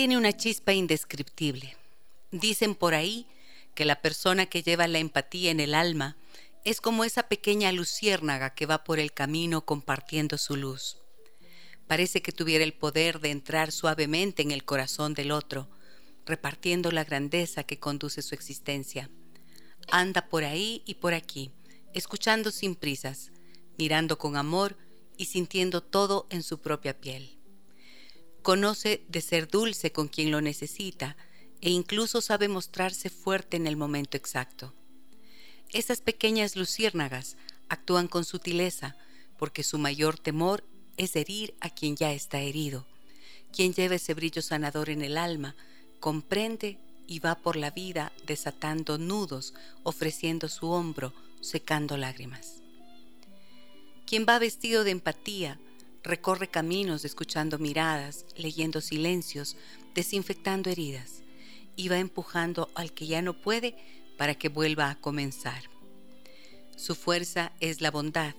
Tiene una chispa indescriptible. Dicen por ahí que la persona que lleva la empatía en el alma es como esa pequeña luciérnaga que va por el camino compartiendo su luz. Parece que tuviera el poder de entrar suavemente en el corazón del otro, repartiendo la grandeza que conduce su existencia. Anda por ahí y por aquí, escuchando sin prisas, mirando con amor y sintiendo todo en su propia piel. Conoce de ser dulce con quien lo necesita e incluso sabe mostrarse fuerte en el momento exacto. Esas pequeñas luciérnagas actúan con sutileza porque su mayor temor es herir a quien ya está herido. Quien lleva ese brillo sanador en el alma comprende y va por la vida desatando nudos, ofreciendo su hombro, secando lágrimas. Quien va vestido de empatía, recorre caminos escuchando miradas, leyendo silencios, desinfectando heridas y va empujando al que ya no puede para que vuelva a comenzar. Su fuerza es la bondad.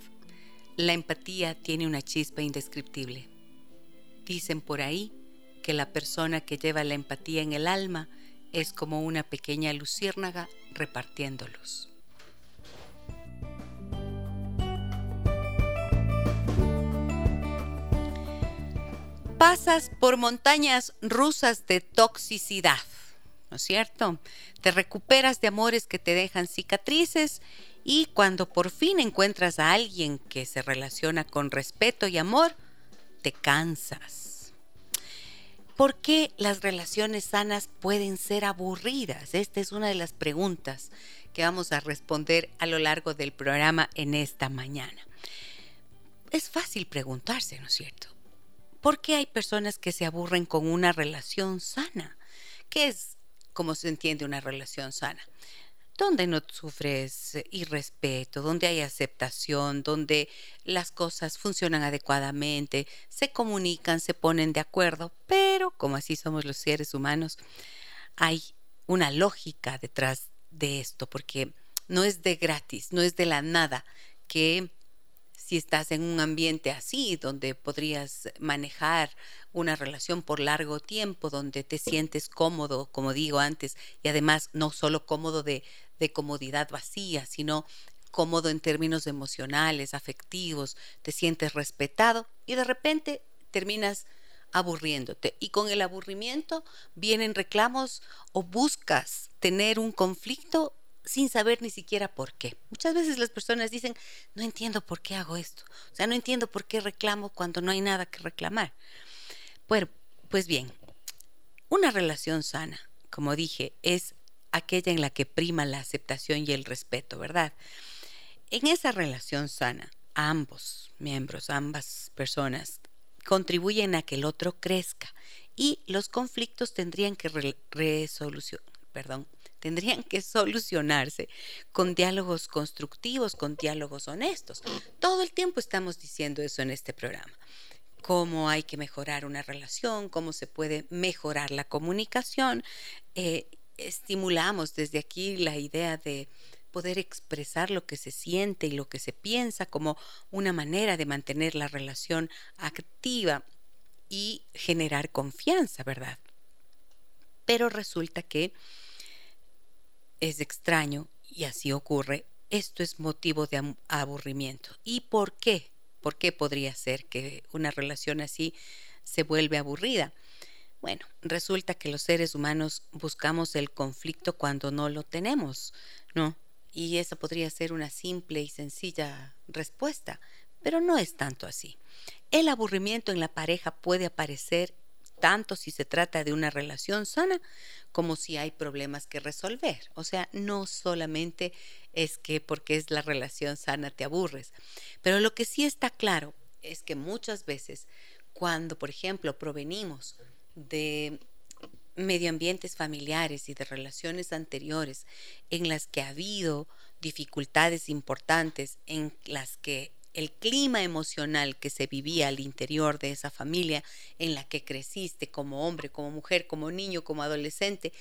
La empatía tiene una chispa indescriptible. Dicen por ahí que la persona que lleva la empatía en el alma es como una pequeña luciérnaga repartiendo luz. Pasas por montañas rusas de toxicidad, ¿no es cierto? Te recuperas de amores que te dejan cicatrices y cuando por fin encuentras a alguien que se relaciona con respeto y amor, te cansas. ¿Por qué las relaciones sanas pueden ser aburridas? Esta es una de las preguntas que vamos a responder a lo largo del programa en esta mañana. Es fácil preguntarse, ¿no es cierto? ¿Por qué hay personas que se aburren con una relación sana? ¿Qué es como se entiende una relación sana? Donde no sufres irrespeto, donde hay aceptación, donde las cosas funcionan adecuadamente, se comunican, se ponen de acuerdo, pero como así somos los seres humanos, hay una lógica detrás de esto, porque no es de gratis, no es de la nada que si estás en un ambiente así, donde podrías manejar una relación por largo tiempo, donde te sientes cómodo, como digo antes, y además no solo cómodo de, de comodidad vacía, sino cómodo en términos emocionales, afectivos, te sientes respetado y de repente terminas aburriéndote. Y con el aburrimiento vienen reclamos o buscas tener un conflicto sin saber ni siquiera por qué. Muchas veces las personas dicen, no entiendo por qué hago esto, o sea, no entiendo por qué reclamo cuando no hay nada que reclamar. Bueno, pues bien, una relación sana, como dije, es aquella en la que prima la aceptación y el respeto, ¿verdad? En esa relación sana, ambos miembros, ambas personas, contribuyen a que el otro crezca y los conflictos tendrían que resolución, perdón, tendrían que solucionarse con diálogos constructivos, con diálogos honestos. Todo el tiempo estamos diciendo eso en este programa. Cómo hay que mejorar una relación, cómo se puede mejorar la comunicación. Eh, estimulamos desde aquí la idea de poder expresar lo que se siente y lo que se piensa como una manera de mantener la relación activa y generar confianza, ¿verdad? Pero resulta que es extraño y así ocurre, esto es motivo de aburrimiento. ¿Y por qué? ¿Por qué podría ser que una relación así se vuelve aburrida? Bueno, resulta que los seres humanos buscamos el conflicto cuando no lo tenemos, ¿no? Y esa podría ser una simple y sencilla respuesta, pero no es tanto así. El aburrimiento en la pareja puede aparecer tanto si se trata de una relación sana como si hay problemas que resolver. O sea, no solamente es que porque es la relación sana te aburres, pero lo que sí está claro es que muchas veces cuando, por ejemplo, provenimos de medioambientes familiares y de relaciones anteriores en las que ha habido dificultades importantes, en las que el clima emocional que se vivía al interior de esa familia en la que creciste como hombre, como mujer, como niño, como adolescente,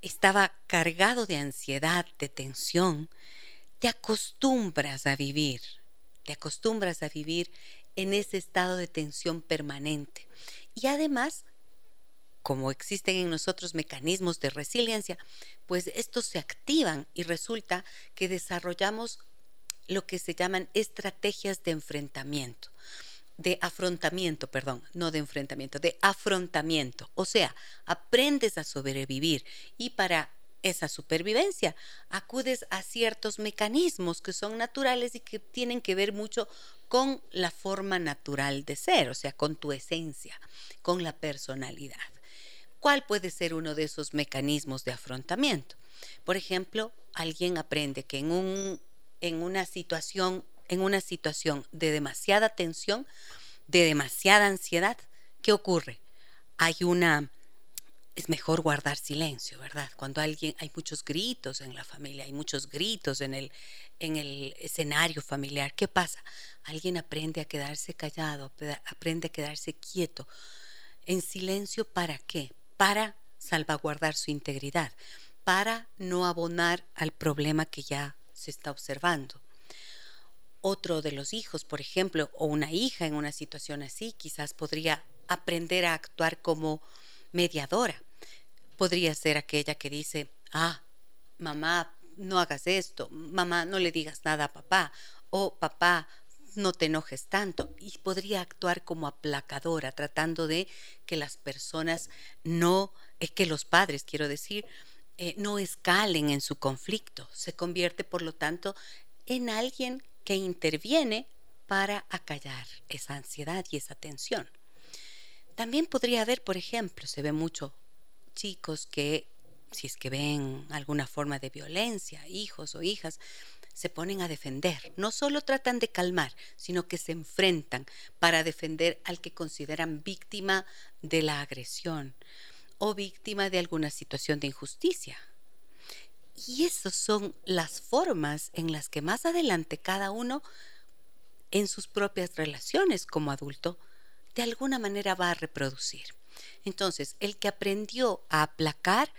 estaba cargado de ansiedad, de tensión, te acostumbras a vivir, te acostumbras a vivir en ese estado de tensión permanente. Y además, como existen en nosotros mecanismos de resiliencia, pues estos se activan y resulta que desarrollamos lo que se llaman estrategias de enfrentamiento, de afrontamiento, perdón, no de enfrentamiento, de afrontamiento. O sea, aprendes a sobrevivir y para esa supervivencia acudes a ciertos mecanismos que son naturales y que tienen que ver mucho con la forma natural de ser, o sea, con tu esencia, con la personalidad. ¿Cuál puede ser uno de esos mecanismos de afrontamiento? Por ejemplo, alguien aprende que en un en una situación, en una situación de demasiada tensión, de demasiada ansiedad, ¿qué ocurre? Hay una es mejor guardar silencio, ¿verdad? Cuando alguien hay muchos gritos en la familia, hay muchos gritos en el en el escenario familiar, ¿qué pasa? Alguien aprende a quedarse callado, aprende a quedarse quieto, en silencio ¿para qué? Para salvaguardar su integridad, para no abonar al problema que ya se está observando. Otro de los hijos, por ejemplo, o una hija en una situación así, quizás podría aprender a actuar como mediadora. Podría ser aquella que dice, ah, mamá, no hagas esto, mamá, no le digas nada a papá, o papá, no te enojes tanto. Y podría actuar como aplacadora, tratando de que las personas no, es que los padres, quiero decir, eh, no escalen en su conflicto. Se convierte, por lo tanto, en alguien que interviene para acallar esa ansiedad y esa tensión. También podría haber, por ejemplo, se ve mucho chicos que, si es que ven alguna forma de violencia, hijos o hijas, se ponen a defender. No solo tratan de calmar, sino que se enfrentan para defender al que consideran víctima de la agresión o víctima de alguna situación de injusticia. Y esas son las formas en las que más adelante cada uno en sus propias relaciones como adulto de alguna manera va a reproducir. Entonces, el que aprendió a aplacar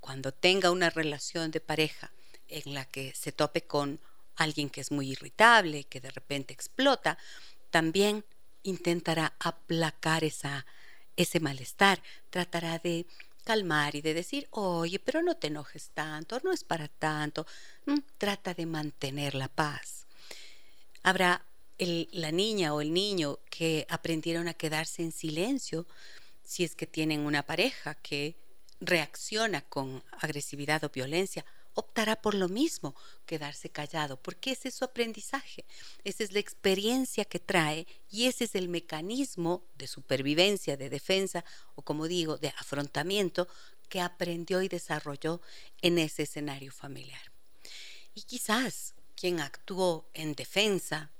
cuando tenga una relación de pareja en la que se tope con alguien que es muy irritable, que de repente explota, también intentará aplacar esa ese malestar, tratará de calmar y de decir, oye, pero no te enojes tanto, no es para tanto, mm, trata de mantener la paz. Habrá la niña o el niño que aprendieron a quedarse en silencio si es que tienen una pareja que reacciona con agresividad o violencia optará por lo mismo, quedarse callado, porque ese es su aprendizaje, esa es la experiencia que trae y ese es el mecanismo de supervivencia, de defensa o como digo, de afrontamiento que aprendió y desarrolló en ese escenario familiar. Y quizás quien actuó en defensa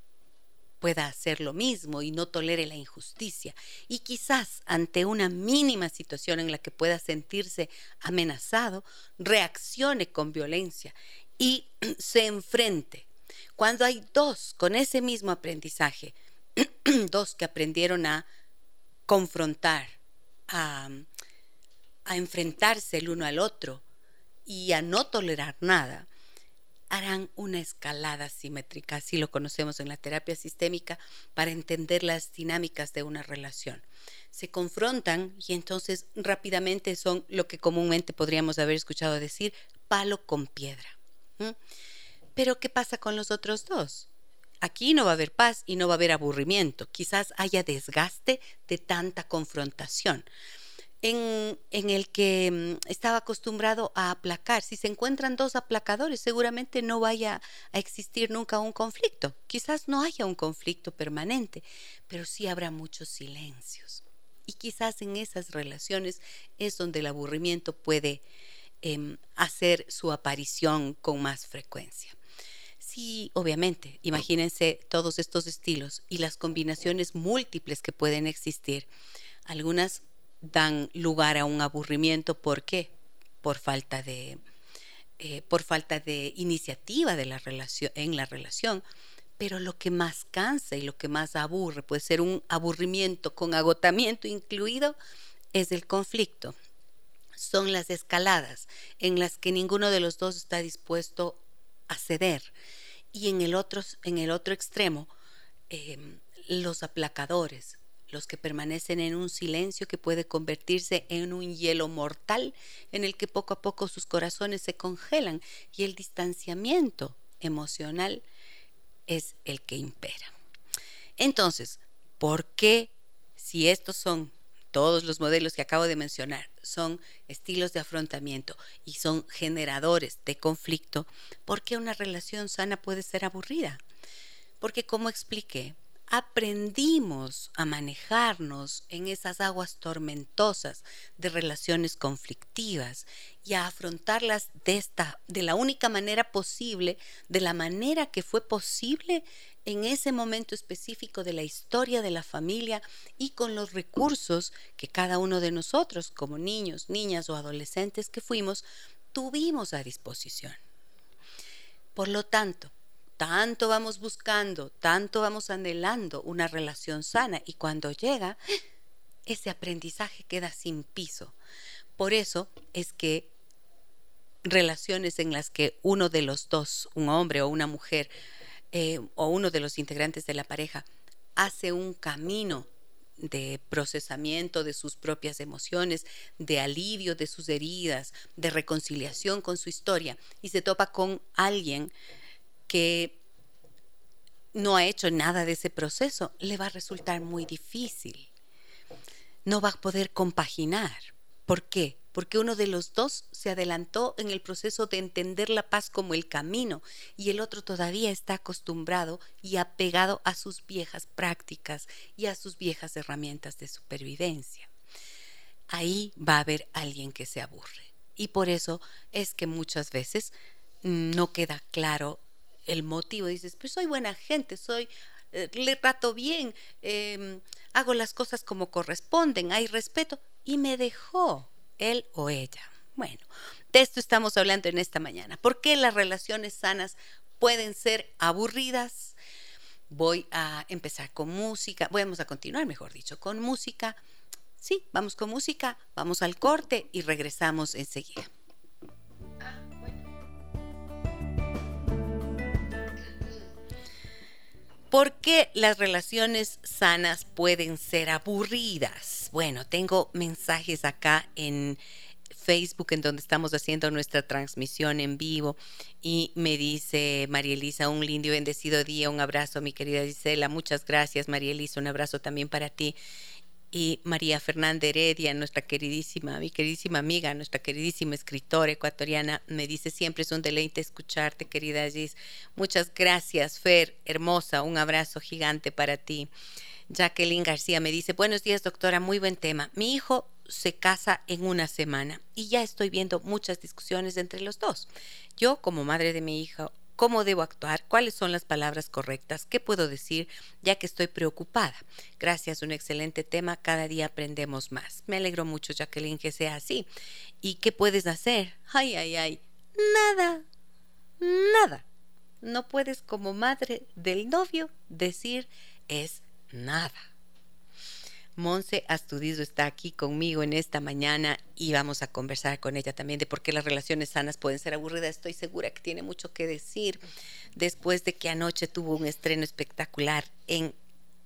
pueda hacer lo mismo y no tolere la injusticia. Y quizás ante una mínima situación en la que pueda sentirse amenazado, reaccione con violencia y se enfrente. Cuando hay dos con ese mismo aprendizaje, dos que aprendieron a confrontar, a, a enfrentarse el uno al otro y a no tolerar nada, harán una escalada simétrica, así lo conocemos en la terapia sistémica, para entender las dinámicas de una relación. Se confrontan y entonces rápidamente son lo que comúnmente podríamos haber escuchado decir palo con piedra. Pero ¿qué pasa con los otros dos? Aquí no va a haber paz y no va a haber aburrimiento. Quizás haya desgaste de tanta confrontación en, el que mm, estaba acostumbrado a aplacar. Si se encuentran dos aplacadores, seguramente no vaya a existir nunca un conflicto. Quizás no haya un conflicto permanente, pero sí habrá muchos silencios. Y quizás en esas relaciones es donde el aburrimiento puede em, hacer su aparición con más frecuencia. Sí, obviamente, imagínense todos estos estilos y las combinaciones múltiples que pueden existir. Algunas dan lugar a un aburrimiento, ¿por qué? Por falta de, eh, por falta de iniciativa de la en la relación. Pero lo que más cansa y lo que más aburre, puede ser un aburrimiento con agotamiento incluido, es el conflicto. Son las escaladas en las que ninguno de los dos está dispuesto a ceder y en el otro, en el otro extremo, em, los aplacadores, los que permanecen en un silencio que puede convertirse en un hielo mortal en el que poco a poco sus corazones se congelan y el distanciamiento emocional es el que impera. Entonces, ¿por qué si estos son todos los modelos que acabo de mencionar son estilos de afrontamiento y son generadores de conflicto, ¿por qué una relación sana puede ser aburrida? Porque como expliqué, aprendimos a manejarnos en esas aguas tormentosas de relaciones conflictivas y a afrontarlas de esta de la única manera posible, de la manera que fue posible en ese momento específico de la historia de la familia y con los recursos que cada uno de nosotros, como niños, niñas o adolescentes que fuimos, tuvimos a disposición. Por lo tanto, tanto vamos buscando, tanto vamos anhelando una relación sana y cuando llega, ese aprendizaje queda sin piso. Por eso es que relaciones en las que uno de los dos, un hombre o una mujer, eh, o uno de los integrantes de la pareja hace un camino de procesamiento de sus propias emociones, de alivio de sus heridas, de reconciliación con su historia y se topa con alguien que no ha hecho nada de ese proceso, le va a resultar muy difícil. No va a poder compaginar. ¿Por qué? porque uno de los dos se adelantó en el proceso de entender la paz como el camino y el otro todavía está acostumbrado y apegado a sus viejas prácticas y a sus viejas herramientas de supervivencia. Ahí va a haber alguien que se aburre. Y por eso es que muchas veces no queda claro el motivo. Dices, pues soy buena gente, soy, eh, le trato bien, em, hago las cosas como corresponden, hay respeto. Y me dejó él o ella. Bueno, de esto estamos hablando en esta mañana. ¿Por qué las relaciones sanas pueden ser aburridas? Voy a empezar con música, vamos a continuar, mejor dicho, con música. Sí, vamos con música, vamos al corte y regresamos enseguida. ¿Por qué las relaciones sanas pueden ser aburridas? Bueno, tengo mensajes acá en Facebook en donde estamos haciendo nuestra transmisión en vivo y me dice María Elisa, un lindo y bendecido día, un abrazo mi querida Gisela, muchas gracias María Elisa, un abrazo también para ti y María Fernanda Heredia, nuestra queridísima, mi queridísima amiga, nuestra queridísima escritora ecuatoriana, me dice siempre es un deleite escucharte, querida Gis. Muchas gracias, Fer, hermosa, un abrazo gigante para ti. Jacqueline García me dice, buenos días doctora, muy buen tema. Mi hijo se casa en una semana y ya estoy viendo muchas discusiones entre los dos. Yo, como madre de mi hijo, cómo debo actuar, cuáles son las palabras correctas, qué puedo decir, ya que estoy preocupada. Gracias, un excelente tema, cada día aprendemos más. Me alegro mucho, Jacqueline, que sea así. ¿Y qué puedes hacer? Ay, ay, ay, nada, nada. No puedes como madre del novio decir es nada. Monse Astudizo está aquí conmigo en esta mañana y vamos a conversar con ella también de por qué las relaciones sanas pueden ser aburridas. Estoy segura que tiene mucho que decir después de que anoche tuvo un estreno espectacular en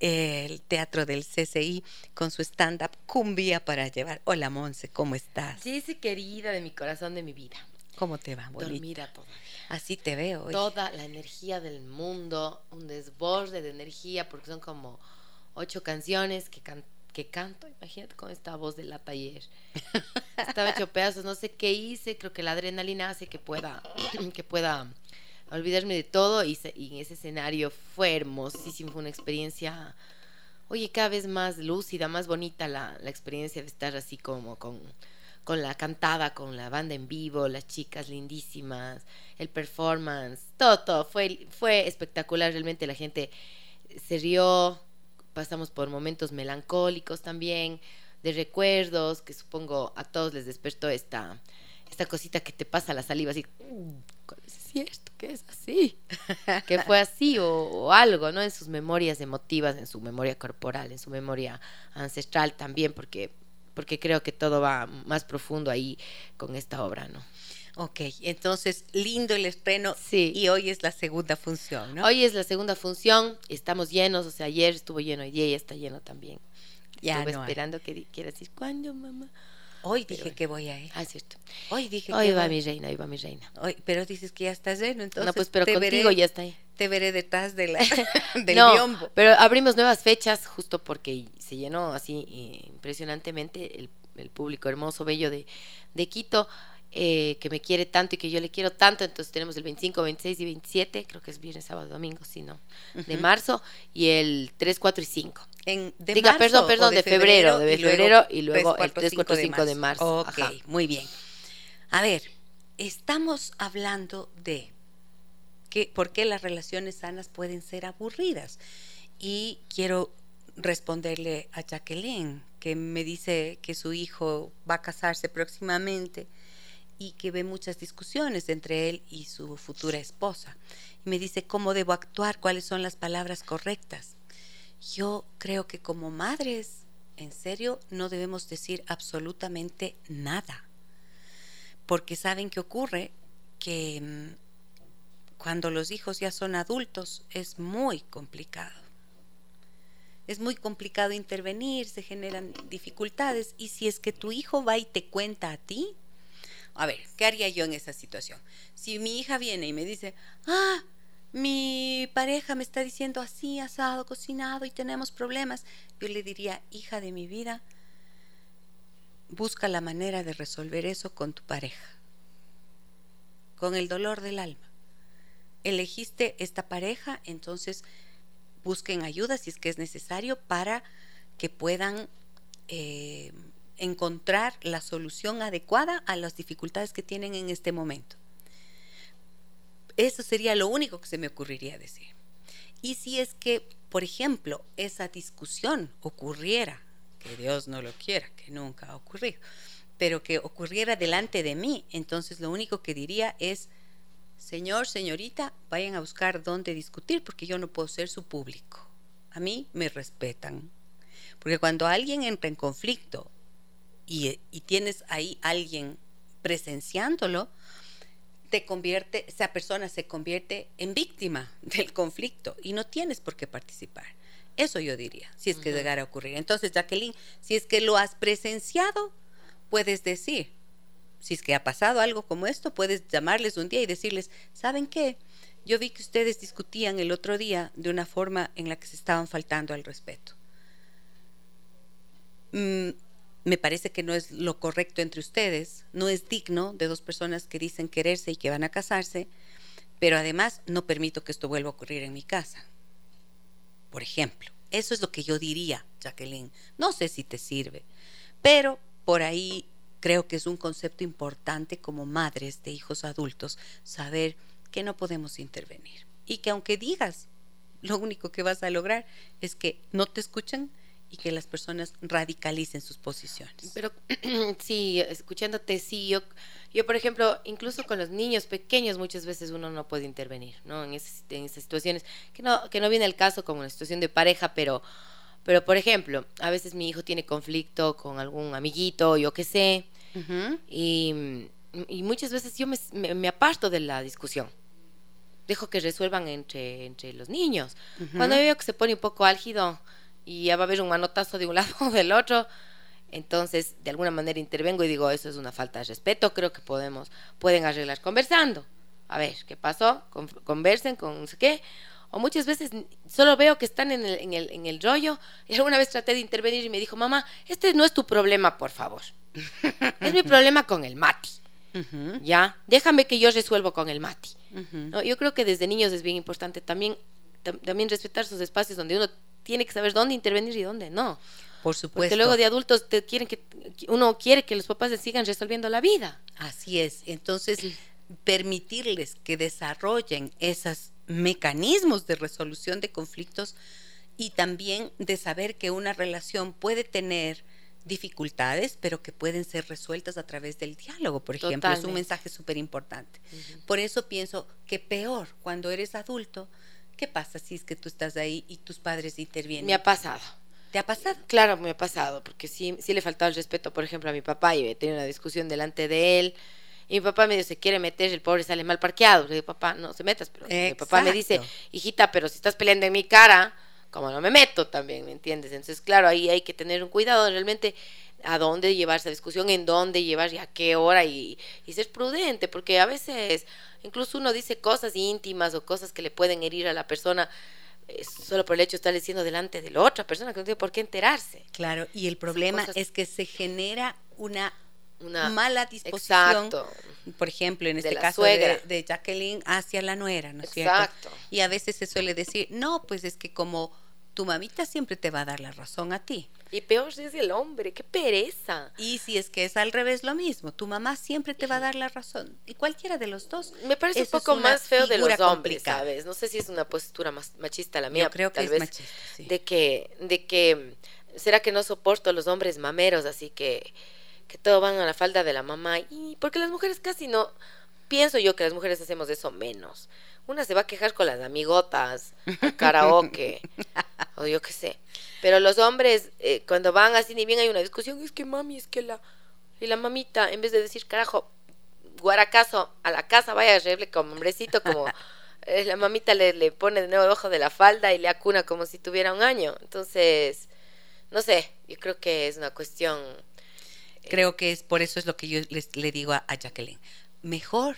el teatro del CCI con su stand-up Cumbia para llevar. Hola Monse, ¿cómo estás? Sí, sí, querida de mi corazón, de mi vida. ¿Cómo te va, bonita? Dormida todavía. Así te veo. Hoy. Toda la energía del mundo, un desborde de energía porque son como ocho canciones que cantan que canto, imagínate con esta voz de la taller. Estaba hecho pedazos, no sé qué hice, creo que la adrenalina hace que pueda, que pueda olvidarme de todo y, en ese escenario fue hermosísimo, fue una experiencia oye, cada vez más lúcida, más bonita la, la experiencia de estar así como con, con la cantada, con la banda en vivo, las chicas lindísimas, el performance, todo, todo. Fue, fue espectacular, realmente la gente se rió, pasamos por momentos melancólicos también, de recuerdos, que supongo a todos les despertó esta, esta cosita que te pasa la saliva así, ¿cuál es cierto que es así? que fue así o, o, algo, ¿no? En sus memorias emotivas, en su memoria corporal, en su memoria ancestral también, porque, porque creo que todo va más profundo ahí con esta obra, ¿no? Ok, entonces lindo el estreno sí. y hoy es la segunda función, ¿no? Hoy es la segunda función, estamos llenos, o sea, ayer estuvo lleno, hoy día ya está lleno también. Ya Estuve no hay. esperando que quieras decir, ¿cuándo, mamá? Hoy dije bueno. que voy a ir. Ah, cierto. Hoy dije Hoy que va voy. mi reina, hoy va mi reina. Hoy, pero dices que ya estás lleno, entonces no, pues, pero te contigo veré, ya está ahí. te veré detrás de la, del no, biombo. pero abrimos nuevas fechas justo porque se llenó así eh, impresionantemente el, el público hermoso, bello de, de Quito, eh, que me quiere tanto y que yo le quiero tanto. Entonces tenemos el 25, 26 y 27, creo que es viernes, sábado, domingo, sí, no, de Ujú. marzo, y el 3, 4 y 5. En, de Diga, marzo perdón, perdón, de febrero, de y luego febrero y luego 3, el 3, 4, 5 de marzo. Ok, Ajá. muy bien. A ver, estamos hablando de que, por qué las relaciones sanas pueden ser aburridas. Y quiero responderle a Jacqueline, que me dice que su hijo va a casarse próximamente y que ve muchas discusiones entre él y su futura esposa. Y me dice cómo debo actuar, cuáles son las palabras correctas. Yo creo que como madres, en serio, no debemos decir absolutamente nada. Porque saben que ocurre que mm, cuando los hijos ya son adultos es muy complicado. Es muy complicado intervenir, se generan dificultades y si es que tu hijo va y te cuenta a ti, a ver, ¿qué haría yo en esa situación? Si mi hija viene y me dice, ah, mi pareja me está diciendo así, asado, cocinado y tenemos problemas, yo le diría, hija de mi vida, busca la manera de resolver eso con tu pareja, con el dolor del alma. Elegiste esta pareja, entonces busquen ayuda si es que es necesario para que puedan eh, encontrar la solución adecuada a las dificultades que tienen en este momento. Eso sería lo único que se me ocurriría decir. Y si es que, por ejemplo, esa discusión ocurriera, que Dios no lo quiera, que nunca ha ocurrido, pero que ocurriera delante de mí, entonces lo único que diría es, señor, señorita, vayan a buscar dónde discutir porque yo no puedo ser su público. A mí me respetan. Porque cuando alguien entra en conflicto y, y tienes ahí alguien presenciándolo, te convierte, esa persona se convierte en víctima del conflicto y no tienes por qué participar. Eso yo diría, si es que llegara a ocurrir. Entonces, Jacqueline, si es que lo has presenciado, puedes decir, si es que ha pasado algo como esto, puedes llamarles un día y decirles, ¿saben qué? Yo vi que ustedes discutían el otro día de una forma en la que se estaban faltando al respeto. Mm, me parece que no es lo correcto entre ustedes, no es digno de dos personas que dicen quererse y que van a casarse, pero además no permito que esto vuelva a ocurrir en mi casa. Por ejemplo, eso es lo que yo diría, Jacqueline. No sé si te sirve, pero por ahí creo que es un concepto importante como madres de hijos adultos saber que no podemos intervenir y que aunque digas, lo único que vas a lograr es que no te escuchan y que las personas radicalicen sus posiciones. Pero sí, escuchándote, sí, yo, yo por ejemplo, incluso con los niños pequeños muchas veces uno no puede intervenir, ¿no? En, ese- en esas situaciones, que no, que no viene el caso como una situación de pareja, pero, pero por ejemplo, a veces mi hijo tiene conflicto con algún amiguito, yo qué sé, Ujú. y, y muchas veces yo me, me- me aparto de la discusión. Dejo que resuelvan entre, entre los niños. Ujú. Cuando yo veo que se pone un poco álgido y ya va a haber un manotazo de un lado o del otro, entonces de alguna manera intervengo y digo, eso es una falta de respeto, creo que podemos, pueden arreglar conversando. A ver, ¿qué pasó? Con- conversen con no sé qué. O muchas veces solo veo que están en el, en, el, en el rollo y alguna vez traté de intervenir y me dijo, mamá, este no es tu problema, por favor. es mi problema con el Mati. Ujú. Ya, déjame que yo resuelvo con el Mati. Ujú. ¿no? Yo creo que desde niños es bien importante también, tam- también respetar sus espacios donde uno tiene que saber dónde intervenir y dónde no. Por supuesto. Porque luego de adultos te quieren que uno quiere que los papás les sigan resolviendo la vida. Así es. Entonces, permitirles que desarrollen esos mecanismos de resolución de conflictos y también de saber que una relación puede tener dificultades, pero que pueden ser resueltas a través del diálogo, por ejemplo. Es un mensaje súper importante. Por eso pienso que peor cuando eres adulto, ¿qué pasa si es que tú estás ahí y tus padres intervienen? Me ha pasado. ¿Te ha pasado? Claro, me ha pasado, porque sí, sí le faltaba el respeto, por ejemplo, a mi papá y he tenido una discusión delante de él. Y mi papá me dice, se quiere meter, el pobre sale mal parqueado. Le digo, papá, no se metas. Pero mi papá me dice, hijita, pero si estás peleando en mi cara, como no me meto también, ¿me entiendes? Entonces, claro, ahí hay que tener un cuidado realmente a dónde llevar esa discusión, en dónde llevar y a qué hora y, y ser prudente, porque a veces incluso uno dice cosas íntimas o cosas que le pueden herir a la persona solo por el hecho de estar diciendo delante de la otra persona que no tiene por qué enterarse. Claro, y el problema es que se genera una, una mala disposición, por ejemplo, en este caso de, Jacqueline hacia la nuera, ¿no es cierto? Y a veces se suele decir, no, pues es que como tu mamita siempre te va a dar la razón a ti. Y peor si es el hombre, qué pereza. Y si es que es al revés lo mismo, tu mamá siempre te va a dar la razón. Y cualquiera de los dos. Me parece un poco más feo de los hombres, ¿sabes? No sé si es una postura más machista la mía. Yo creo que es machista, De que, de que, ¿será que no soporto a los hombres mameros? Así que, que todo van a la falda de la mamá. Y porque las mujeres casi no, pienso yo que las mujeres hacemos eso menos. Una se va a quejar con las amigotas, al karaoke, o yo qué sé. Pero los hombres, eh, cuando van así, ni bien hay una discusión, es que mami, es que la. Y la mamita, en vez de decir, carajo, guaracazo, a la casa, vaya a reírle como hombrecito, como. Eh, la mamita le, le pone de nuevo debajo de la falda y le acuna como si tuviera un año. Entonces, no sé, yo creo que es una cuestión. Eh, creo que es por eso es lo que yo les, le digo a Jacqueline. Mejor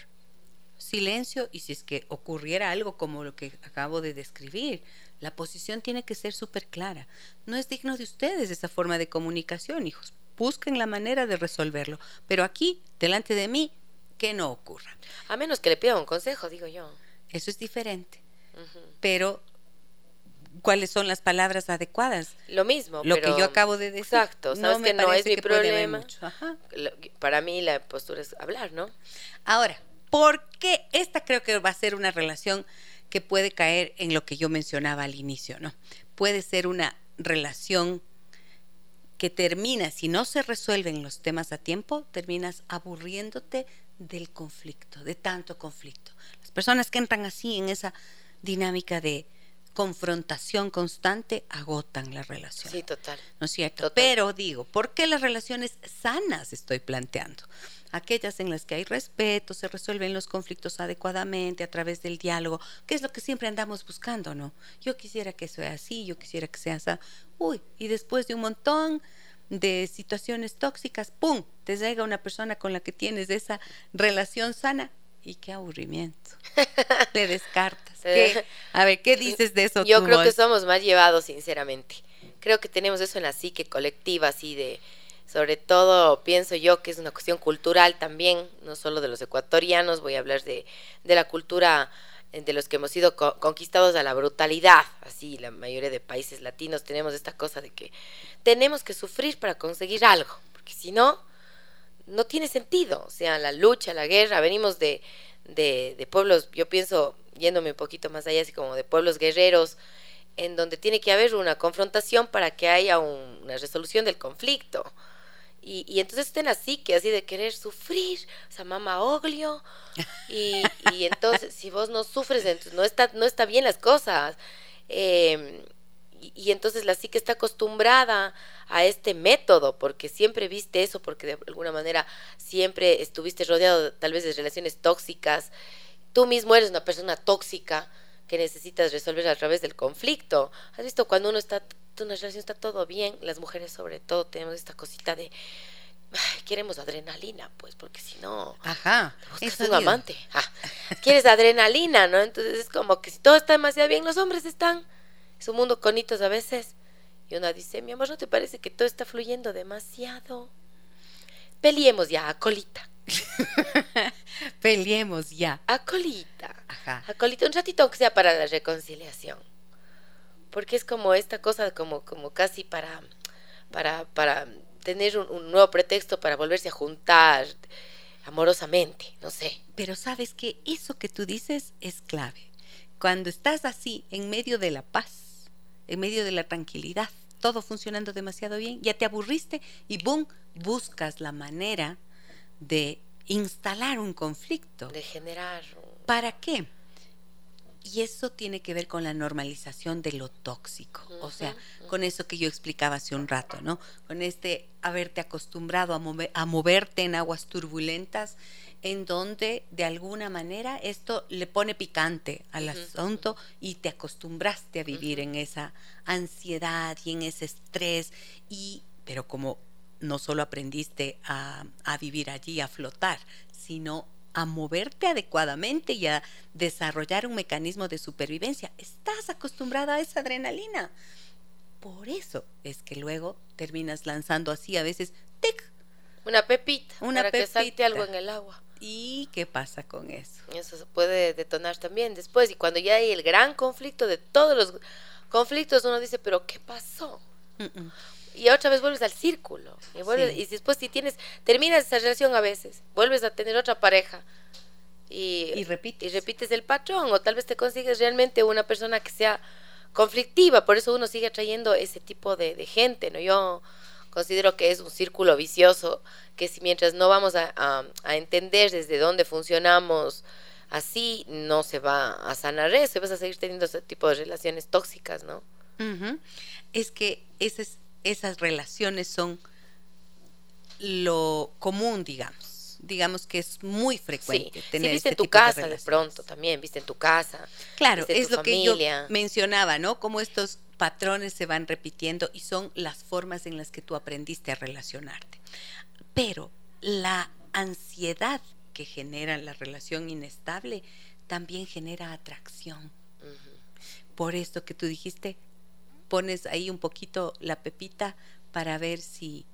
silencio y si es que ocurriera algo como lo que acabo de describir, la posición tiene que ser súper clara. No es digno de ustedes esa forma de comunicación, hijos. Busquen la manera de resolverlo. Pero aquí, delante de mí, que no ocurra. A menos que le pida un consejo, digo yo. Eso es diferente. Pero, ¿cuáles son las palabras adecuadas? Lo mismo. Lo que yo acabo de decir. Exacto. Sabes que no es mi problema. Para mí la postura es hablar, ¿no? Ahora, porque esta creo que va a ser una relación que puede caer en lo que yo mencionaba al inicio, ¿no? Puede ser una relación que termina, si no se resuelven los temas a tiempo, terminas aburriéndote del conflicto, de tanto conflicto. Las personas que entran así en esa dinámica de confrontación constante agotan la relación. Sí, total. ¿No es cierto? Pero digo, ¿por qué las relaciones sanas estoy planteando? aquellas en las que hay respeto, se resuelven los conflictos adecuadamente a través del diálogo, que es lo que siempre andamos buscando, ¿no? Yo quisiera que sea así, yo quisiera que sea así. Uy, y después de un montón de situaciones tóxicas, ¡pum!, te llega una persona con la que tienes esa relación sana y qué aburrimiento. te descartas. A ver, ¿qué dices de eso? Yo creo que somos más llevados, sinceramente. Creo que tenemos eso en la psique colectiva, así de sobre todo pienso yo que es una cuestión cultural también, no solo de los ecuatorianos, voy a hablar de, de la cultura eh, de los que hemos sido conquistados a la brutalidad, así la mayoría de países latinos tenemos esta cosa de que tenemos que sufrir para conseguir algo, porque si no, no tiene sentido, o sea, la lucha, la guerra, venimos de, de, de pueblos, yo pienso, yéndome un poquito más allá, así como de pueblos guerreros, en donde tiene que haber una confrontación para que haya una resolución del conflicto. Y, y, entonces estén así, que así de querer sufrir, o sea, mamá oglio. Y, y entonces, si vos no sufres, entonces no está, no está bien las cosas. Em, y, entonces la psique está acostumbrada a este método, porque siempre viste eso, porque de alguna manera siempre estuviste rodeado tal vez de relaciones tóxicas. Tú mismo eres una persona tóxica que necesitas resolver a través del conflicto. ¿Has visto cuando uno está una relación está todo bien, las mujeres sobre todo tenemos esta cosita de queremos adrenalina, pues, porque si no, Ajá, es un amante. Ah, quieres adrenalina, ¿no? Entonces es como que si todo está demasiado bien, los hombres están, es un mundo conitos a veces. Y una dice, mi amor, ¿no te parece que todo está fluyendo demasiado? Peleemos ya, a colita. Peleemos ya. A colita. Ajá. A colita, un ratito aunque sea para la reconciliación Porque es como esta cosa, como, como casi para, para, para tener un, nuevo pretexto para volverse a juntar amorosamente, no sé. Pero sabes que eso que tú dices es clave. Cuando estás así, en medio de la paz, en medio de la tranquilidad, todo funcionando demasiado bien, ya te aburriste y boom, buscas la manera de instalar un conflicto. De generar. ¿Para qué? Y eso tiene que ver con la normalización de lo tóxico, o sea, con eso que yo explicaba hace un rato, ¿no? Con este haberte acostumbrado a, a moverte en aguas turbulentas, en donde de alguna manera esto le pone picante al asunto y te acostumbraste a vivir en esa ansiedad y en ese estrés, y, pero como no solo aprendiste a, a vivir allí, a flotar, sino a moverte adecuadamente y a desarrollar un mecanismo de supervivencia. Estás acostumbrada a esa adrenalina. Por eso es que luego terminas lanzando así a veces tic una pepita una para que salte algo en el agua. ¿Y qué pasa con eso? Eso se puede detonar también después y cuando ya hay el gran conflicto de todos los conflictos uno dice, "¿Pero qué pasó?" Y otra vez vuelves al círculo. Y, después si tienes, terminas esa relación a veces, vuelves a tener otra pareja. Y, repites. y repites el patrón, o tal vez te consigues realmente una persona que sea conflictiva, por eso uno sigue atrayendo ese tipo de, gente, ¿no? Yo considero que es un círculo vicioso, que si mientras no vamos a, entender desde dónde funcionamos así, no se va a sanar eso, vas a seguir teniendo ese tipo de relaciones tóxicas, ¿no? Es que ese es esas relaciones son lo común, digamos. Digamos que es muy frecuente tener sí, viste en tu casa de, pronto también, viste en tu casa. Claro, es lo que yo mencionaba, ¿no? Cómo estos patrones se van repitiendo y son las formas en las que tú aprendiste a relacionarte. Pero la ansiedad que genera la relación inestable también genera atracción. Por esto que tú dijiste, pones ahí un poquito la pepita para ver si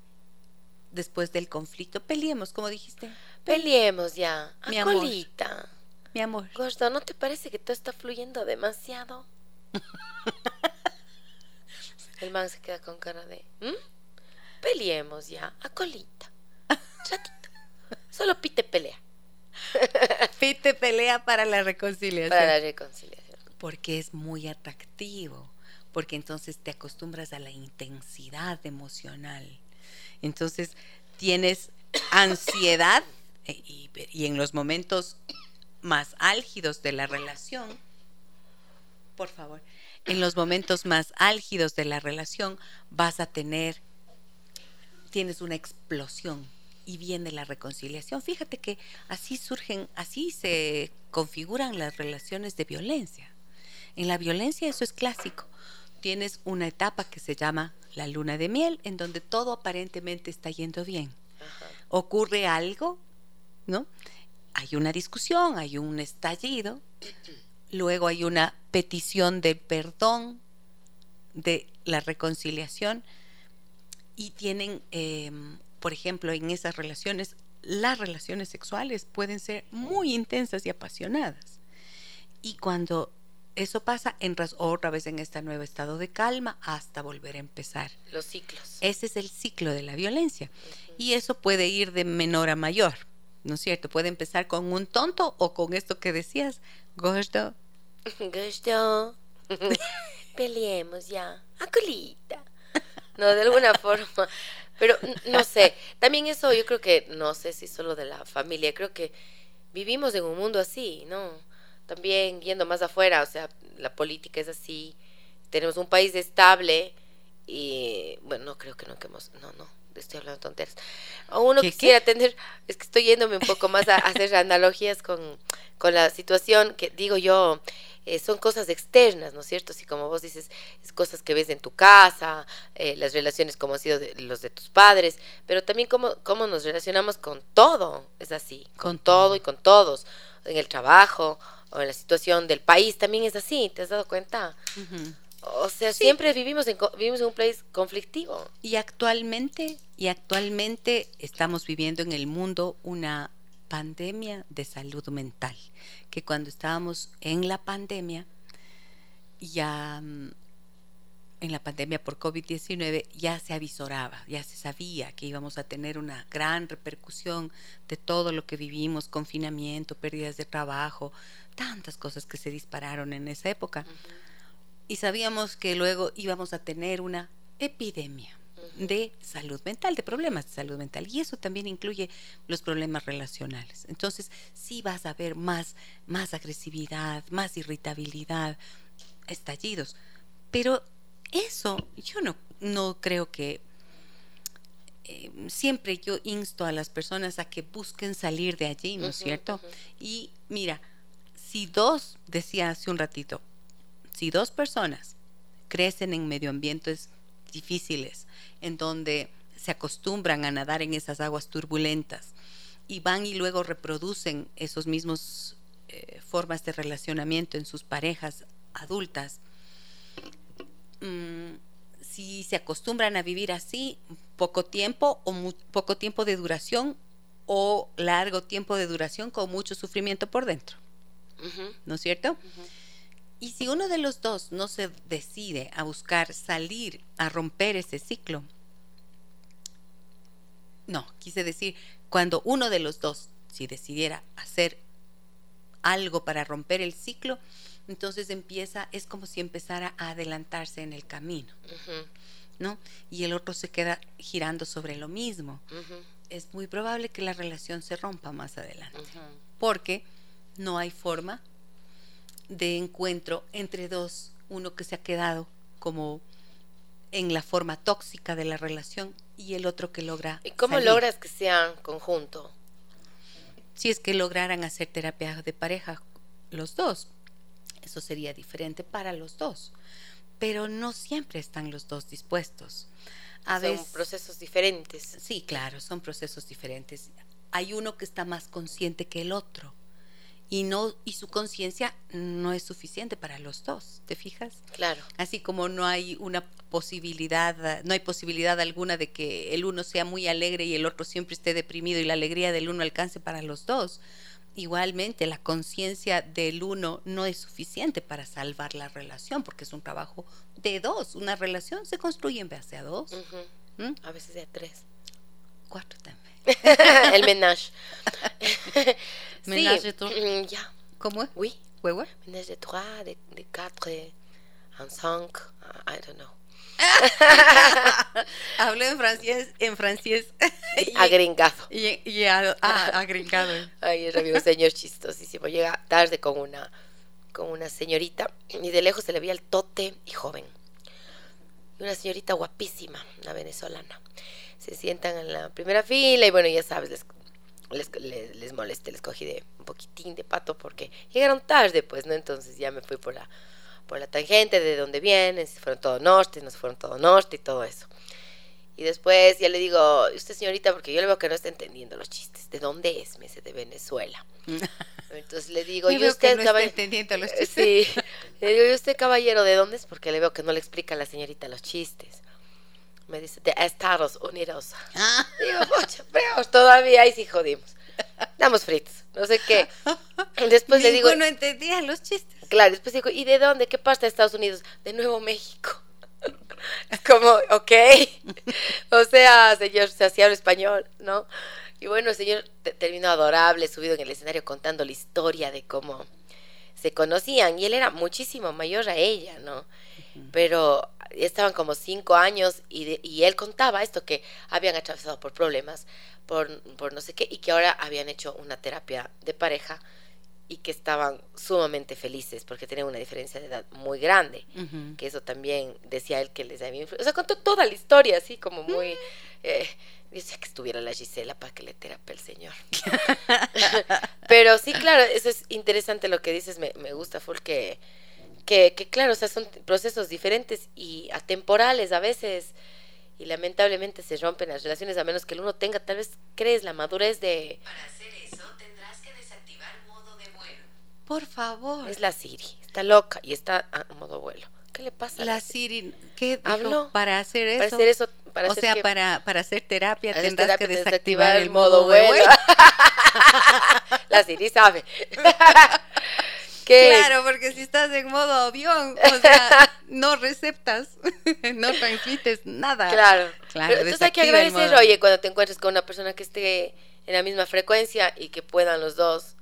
después del conflicto peleemos, como dijiste. Peleemos ya. Mi amor. Mi amor. Gordo, ¿no te parece que todo está fluyendo demasiado? El man se queda con cara de. Peleemos ya, a colita. Solo pite pelea. pite pelea para la reconciliación. Para la reconciliación. Porque es muy atractivo porque entonces te acostumbras a la intensidad emocional. Entonces tienes ansiedad eh, y, en los momentos más álgidos de la relación, por favor, en los momentos más álgidos de la relación vas a tener, tienes una explosión y viene la reconciliación. Fíjate que así surgen, así se configuran las relaciones de violencia. En la violencia eso es clásico tienes una etapa que se llama la luna de miel, en donde todo aparentemente está yendo bien. Ocurre algo, ¿no? Hay una discusión, hay un estallido, luego hay una petición de perdón, de la reconciliación, y tienen, em, por ejemplo, en esas relaciones, las relaciones sexuales pueden ser muy intensas y apasionadas. Y cuando eso pasa, entras otra vez en este nuevo estado de calma hasta volver a empezar. Los ciclos. Ese es el ciclo de la violencia. Y eso puede ir de menor a mayor, ¿no es cierto? Puede empezar con un tonto o con esto que decías, gordo. Gordo. Peleemos ya. Acolita. No, de alguna forma. Pero no sé, también eso yo creo que, no sé si solo de la familia, creo que vivimos en un mundo así, ¿no? También yendo más afuera, o sea, la política es así, tenemos un país estable y, bueno, no creo que no, que hemos, no, no, estoy hablando tonteras. O uno quisiera tener, es que estoy yéndome un poco más a, hacer analogías con, con, la situación que digo yo, eh, son cosas externas, ¿no es cierto? Así como vos dices, es cosas que ves en tu casa, eh, las relaciones como han sido de, los de tus padres, pero también cómo, cómo nos relacionamos con todo, es así, con todo y con todos, en el trabajo, o en la situación del país también es así, ¿te has dado cuenta? O sea, siempre vivimos en, vivimos en un país conflictivo. Y actualmente, y actualmente estamos viviendo en el mundo una pandemia de salud mental, que cuando estábamos en la pandemia ya mm, en la pandemia por COVID-19 ya se avisoraba, ya se sabía que íbamos a tener una gran repercusión de todo lo que vivimos, confinamiento, pérdidas de trabajo, tantas cosas que se dispararon en esa época. Y sabíamos que luego íbamos a tener una epidemia de salud mental, de problemas de salud mental. Y eso también incluye los problemas relacionales. Entonces, sí vas a ver más, más agresividad, más irritabilidad, estallidos. Pero eso yo no, no creo que... Eh, siempre yo insto a las personas a que busquen salir de allí, ¿no es cierto? Y mira, si dos, decía hace un ratito, si dos personas crecen en medio ambientes difíciles, en donde se acostumbran a nadar en esas aguas turbulentas y van y luego reproducen esos mismos eh, formas de relacionamiento en sus parejas adultas, mm, si se acostumbran a vivir así, poco tiempo o poco tiempo de duración o largo tiempo de duración con mucho sufrimiento por dentro. ¿No es cierto? Y si uno de los dos no se decide a buscar salir, a romper ese ciclo, no, quise decir, cuando uno de los dos, si decidiera hacer algo para romper el ciclo, entonces empieza, es como si empezara a adelantarse en el camino, ¿no? Y el otro se queda girando sobre lo mismo. Es muy probable que la relación se rompa más adelante, porque no hay forma de encuentro entre dos, uno que se ha quedado como en la forma tóxica de la relación y el otro que logra. ¿Y cómo logras que sean conjunto? Si es que lograran hacer terapia de pareja los dos, eso sería diferente para los dos. Pero no siempre están los dos dispuestos. A son procesos diferentes. Sí, claro, son procesos diferentes. Hay uno que está más consciente que el otro y no y su conciencia no es suficiente para los dos, ¿te fijas? Claro. Así como no hay una posibilidad, no hay posibilidad alguna de que el uno sea muy alegre y el otro siempre esté deprimido y la alegría del uno alcance para los dos. Igualmente, la conciencia del uno no es suficiente para salvar la relación, porque es un trabajo de dos. Una relación se construye en base a dos. ¿Mm? A veces de tres. Cuatro también. el menage. Ménage de trois. Mm, ya. ¿Cómo es? Oui. Ménage de trois, de, de quatre, en cinq, uh, I don't know. Hablo en francés, en francés. Agringado. Y, y a, ah, agringado. Ay, un señor chistosísimo. Llega tarde con una, con una señorita y de lejos se le veía el tote y joven. Y una señorita guapísima, una venezolana. Se sientan en la primera fila y bueno, ya sabes, les les, les, les molesté, les cogí de un poquitín de pato porque llegaron tarde, pues, ¿no? Entonces ya me fui por la, por la tangente de dónde vienen, si fueron todo norte, no fueron todo norte y todo eso. Y después ya le digo, usted señorita, porque yo le veo que no está entendiendo los chistes. ¿De dónde es? Me dice, de Venezuela. Entonces le digo, ¿y usted no está entendiendo los chistes? Sí. Le digo, ¿y usted caballero de dónde es? Porque le veo que no le explica a la señorita los chistes. Me dice, de Estados Unidos. Ah. Digo, pocha, peor todavía, ahí sí jodimos. Damos fritos, no sé qué. Después le digo. no entendía los chistes. Claro, después digo, ¿y de dónde? ¿Qué parte de Estados Unidos? De Nuevo México. Como, ok. o sea, señor, se hacía español, ¿no? Y bueno, el señor terminó adorable, subido en el escenario contando la historia de cómo se conocían. Y él era muchísimo mayor a ella, ¿no? Pero estaban como cinco años y, y él contaba esto, que habían atravesado por problemas, por, por no sé qué, y que ahora habían hecho una terapia de pareja y que estaban sumamente felices porque tenían una diferencia de edad muy grande, que eso también decía él que les había influido. O sea, contó toda la historia así como muy... Mm. Eh, dice que estuviera la Gisela para que le terapie el señor. Pero sí, claro, eso es interesante lo que dices, me, me gusta full que que, que claro, o sea, son procesos diferentes y atemporales a veces y lamentablemente se rompen las relaciones a menos que el uno tenga, tal vez crees, la madurez de... Para hacer Por favor. Es la Siri, está loca y está a modo vuelo. ¿Qué le pasa? La Siri, ¿qué dijo? Para hacer eso. Para hacer eso. Para o sea, para, para hacer terapia tendrás que desactivar, desactivar, el modo vuelo. la Siri sabe. Claro, porque si estás en modo avión, o sea, no receptas, no transmites nada. Claro. Claro, Pero entonces hay que agradecer, oye, cuando te encuentres con una persona que esté en la misma frecuencia y que puedan los dos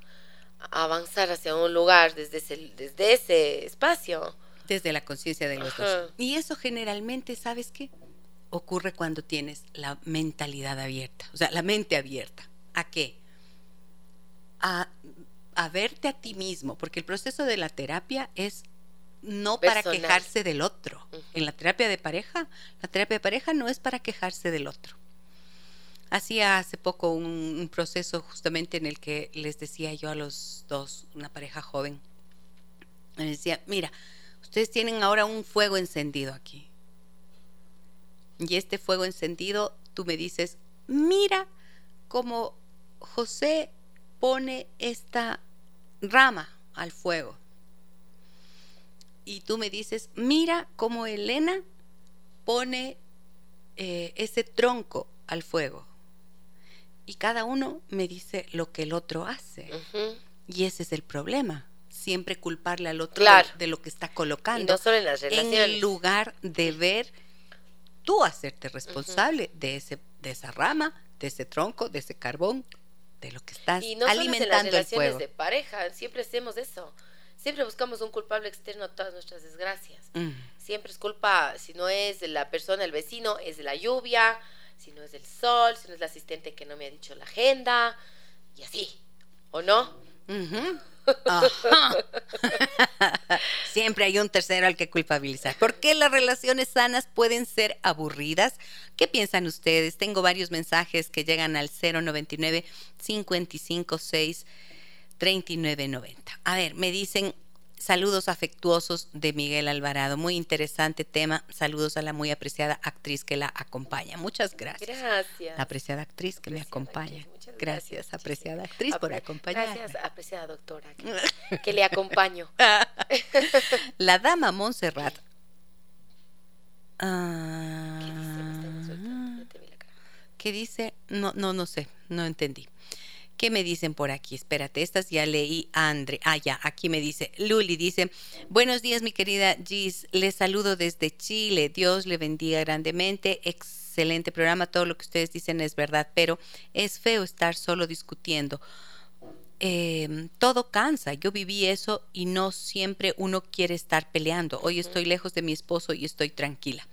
avanzar hacia un lugar desde ese, desde ese espacio. Desde la conciencia de los Ajá. dos. Y eso generalmente, ¿sabes qué? Ocurre cuando tienes la mentalidad abierta, o sea, la mente abierta. ¿A qué? A, a verte a ti mismo, porque el proceso de la terapia es no para quejarse del otro. En la terapia de pareja, la terapia de pareja no es para quejarse del otro. Hacía hace poco un, proceso justamente en el que les decía yo a los dos, una pareja joven, les decía, mira, ustedes tienen ahora un fuego encendido aquí. Y este fuego encendido, tú me dices, mira cómo José pone esta rama al fuego. Y tú me dices, mira cómo Elena pone eh, ese tronco al fuego. Y cada uno me dice lo que el otro hace. Y ese es el problema. Siempre culparle al otro Claro. de, de lo que está Y colocando. no solo en las en relaciones. lugar de ver tú hacerte responsable de, ese, de esa rama, de ese tronco, de ese carbón, de lo que estás Y no solo es en las alimentando el relaciones fuego. de pareja, siempre hacemos eso. Siempre buscamos un culpable externo a todas nuestras desgracias. Mm. Siempre es culpa, si no es de la persona, el vecino, es de la lluvia, si no es del sol, si no es la asistente que no me ha dicho la agenda, y así. ¿O no? Ajá. Siempre hay un tercero al que culpabilizar. ¿Por qué las relaciones sanas pueden ser aburridas? ¿Qué piensan ustedes? Tengo varios mensajes que llegan al 099 556 3990. A ver, me dicen saludos afectuosos de Miguel Alvarado. Muy interesante tema. Saludos a la muy apreciada actriz que la acompaña. Muchas gracias. Gracias. La apreciada actriz que me Apreciada acompaña. actriz, muchas Gracias, gracias, apreciada actriz, por acompañarme. Gracias, apreciada doctora, que, que le acompaño. La dama Montserrat. Me cara. ¿Qué dice? No, no, no sé, no entendí. ¿Qué me dicen por aquí? Espérate, estas ya leí Andre. Ah, ya, aquí me dice, Luli dice, buenos días mi querida Gis, les saludo desde Chile, Dios le bendiga grandemente, excelente programa, todo lo que ustedes dicen es verdad, pero es feo estar solo discutiendo. Eh, todo cansa, yo viví eso y no siempre uno quiere estar peleando. Hoy estoy lejos de mi esposo y estoy tranquila.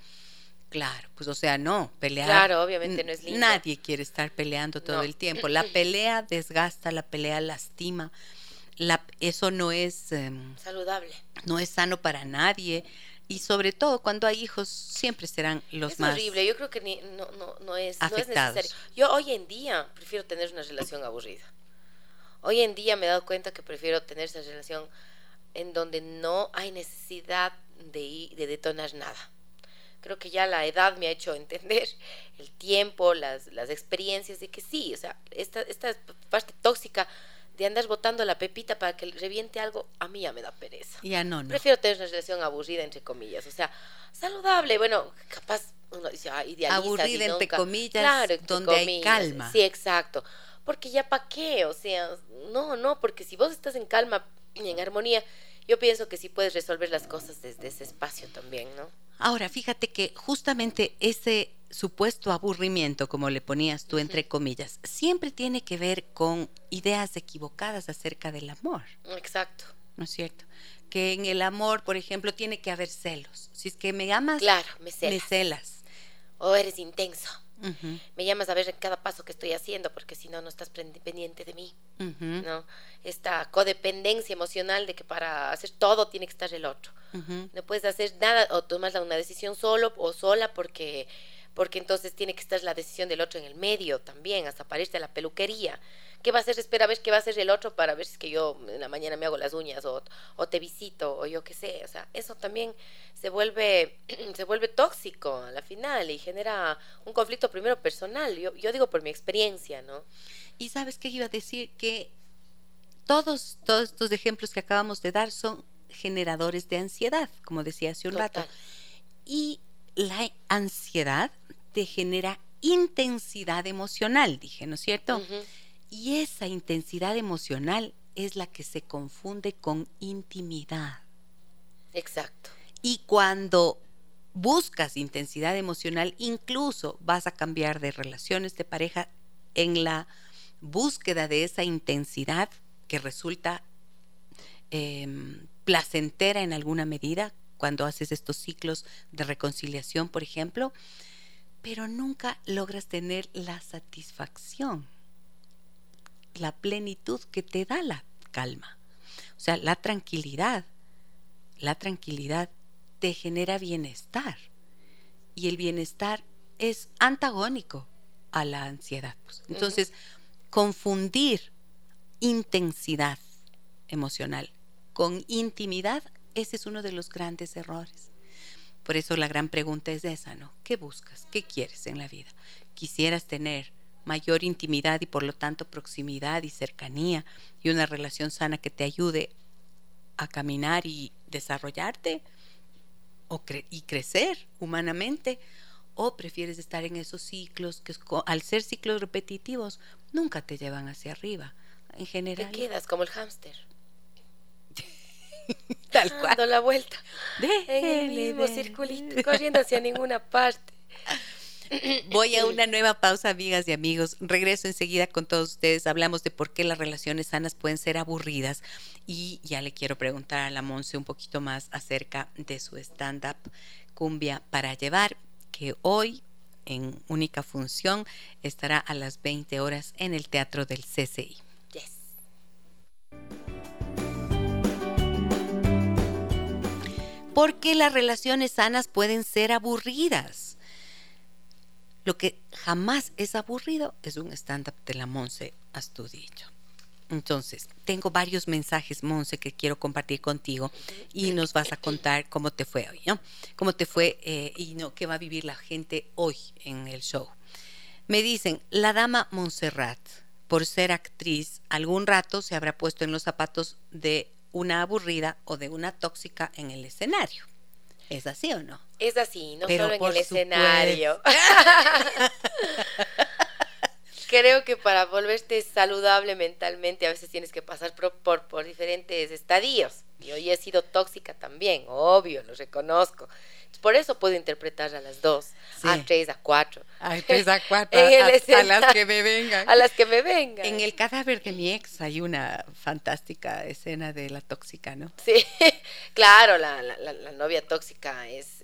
Claro, pues o sea, no, pelear. Claro, obviamente no es lindo. Nadie quiere estar peleando todo No. el tiempo. La pelea desgasta, la pelea lastima. La, eso no es, em, Saludable. no es sano para nadie. Y sobre todo cuando hay hijos, siempre serán los es más. horrible, yo creo que ni- no, no, no, es, no es necesario. Yo hoy en día prefiero tener una relación aburrida. Hoy en día me he dado cuenta que prefiero tener esa relación en donde no hay necesidad de, de detonar nada. Creo que ya la edad me ha hecho entender el tiempo, las, las experiencias de que sí, o sea, esta, esta parte tóxica de andar botando la pepita para que reviente algo, a mí ya me da pereza. Ya no, no. Prefiero tener una relación aburrida, entre comillas. O sea, saludable. Bueno, capaz uno dice, ah, idealiza. Aburrida, entre comillas, Claro, entre donde hay comillas. calma. Sí, exacto. Porque ya para qué, o sea, no, no, porque si vos estás en calma y en armonía, yo pienso que sí puedes resolver las cosas desde ese espacio también, ¿no? Ahora, fíjate que justamente ese supuesto aburrimiento, como le ponías tú entre comillas, siempre tiene que ver con ideas equivocadas acerca del amor, Exacto. ¿no es cierto? Que en el amor, por ejemplo, tiene que haber celos. Si es que me amas, Claro, me me celas. celas. O eres intenso. Me llamas a ver cada paso que estoy haciendo porque si no, no estás pendiente de mí. ¿no? Esta codependencia emocional de que para hacer todo tiene que estar el otro. No puedes hacer nada o tomas una decisión solo o sola porque porque entonces tiene que estar la decisión del otro en el medio también, hasta para irte a la peluquería. ¿Qué va a hacer? Espera a ver qué va a hacer el otro para ver si es que yo en la mañana me hago las uñas o, o te visito o yo qué sé. O sea, eso también se vuelve, se vuelve tóxico a la final y genera un conflicto primero personal. Yo, yo digo por mi experiencia, ¿no? Y sabes qué iba a decir que todos, todos estos ejemplos que acabamos de dar son generadores de ansiedad, como decía hace un rato. Y la ansiedad te genera intensidad emocional, dije, ¿no es cierto? Ujú. Y esa intensidad emocional es la que se confunde con intimidad. Exacto. Y cuando buscas intensidad emocional, incluso vas a cambiar de relaciones de pareja en la búsqueda de esa intensidad que resulta em, placentera en alguna medida cuando haces estos ciclos de reconciliación, por ejemplo, pero nunca logras tener la satisfacción, la plenitud que te da la calma. O sea, la tranquilidad, la tranquilidad te genera bienestar y el bienestar es antagónico a la ansiedad. pues. Entonces, confundir intensidad emocional con intimidad, ese es uno de los grandes errores. Por eso la gran pregunta es esa, ¿no? ¿Qué buscas? ¿Qué quieres en la vida? ¿Quisieras tener mayor intimidad y por lo tanto proximidad y cercanía y una relación sana que te ayude a caminar y desarrollarte o cre- y crecer humanamente? ¿O prefieres estar en esos ciclos que al ser ciclos repetitivos nunca te llevan hacia arriba? En Te general, quedas como el hámster. tal cual. Dando la vuelta. En el mismo circulito, corriendo hacia ninguna parte. Voy a una nueva pausa, amigas y amigos. Regreso enseguida con todos ustedes. Hablamos de por qué las relaciones sanas pueden ser aburridas. Y ya le quiero preguntar a la Monse un poquito más acerca de su stand-up Cumbia para Llevar, que hoy, en única función, estará a las 20 horas en el Teatro del CCI. Yes. ¿Por qué las relaciones sanas pueden ser aburridas? Lo que jamás es aburrido es un stand-up de la Monse Astudillo. Entonces, tengo varios mensajes, Monse, que quiero compartir contigo y nos vas a contar cómo te fue hoy, ¿no? Cómo te fue eh, y no, qué va a vivir la gente hoy en el show. Me dicen, la dama Montserrat, por ser actriz, algún rato se habrá puesto en los zapatos de una aburrida o de una tóxica en el escenario. ¿Es así o no? Es así, no Pero solo en el escenario. Creo que para volverte saludable mentalmente a veces tienes que pasar por, por, por diferentes estadios. Y hoy he sido tóxica también, obvio, lo reconozco. Por eso puedo interpretar a las dos, Sí. a tres, a cuatro. Ay, tres a cuatro, a- a las que me vengan. A las que me vengan. En el cadáver de mi ex hay una fantástica escena de la tóxica, ¿no? Sí, claro, la, la, la- la novia tóxica es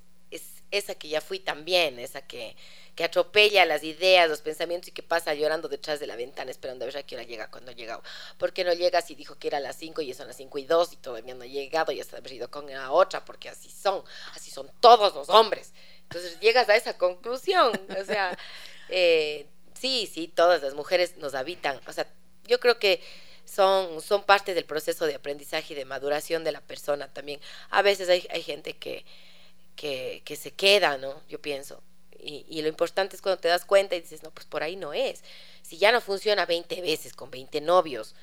esa que ya fui también, esa que, que atropella las ideas, los pensamientos y que pasa llorando detrás de la ventana esperando a ver a qué hora llega cuando llega. ¿Por qué no llega si dijo que era a las 5 y son las 5 y 2 y todavía no ha llegado y está ido con la otra? Porque así son, así son todos los hombres. Entonces llegas a esa conclusión, o sea, eh, sí, sí, todas las mujeres nos habitan, o sea, yo creo que son, son parte del proceso de aprendizaje y de maduración de la persona también. A veces hay, hay gente que, que, que se queda, ¿no? Yo pienso. Y, y lo importante es cuando te das cuenta y dices, no, pues por ahí no es. Si ya no funciona 20 veces con 20 novios,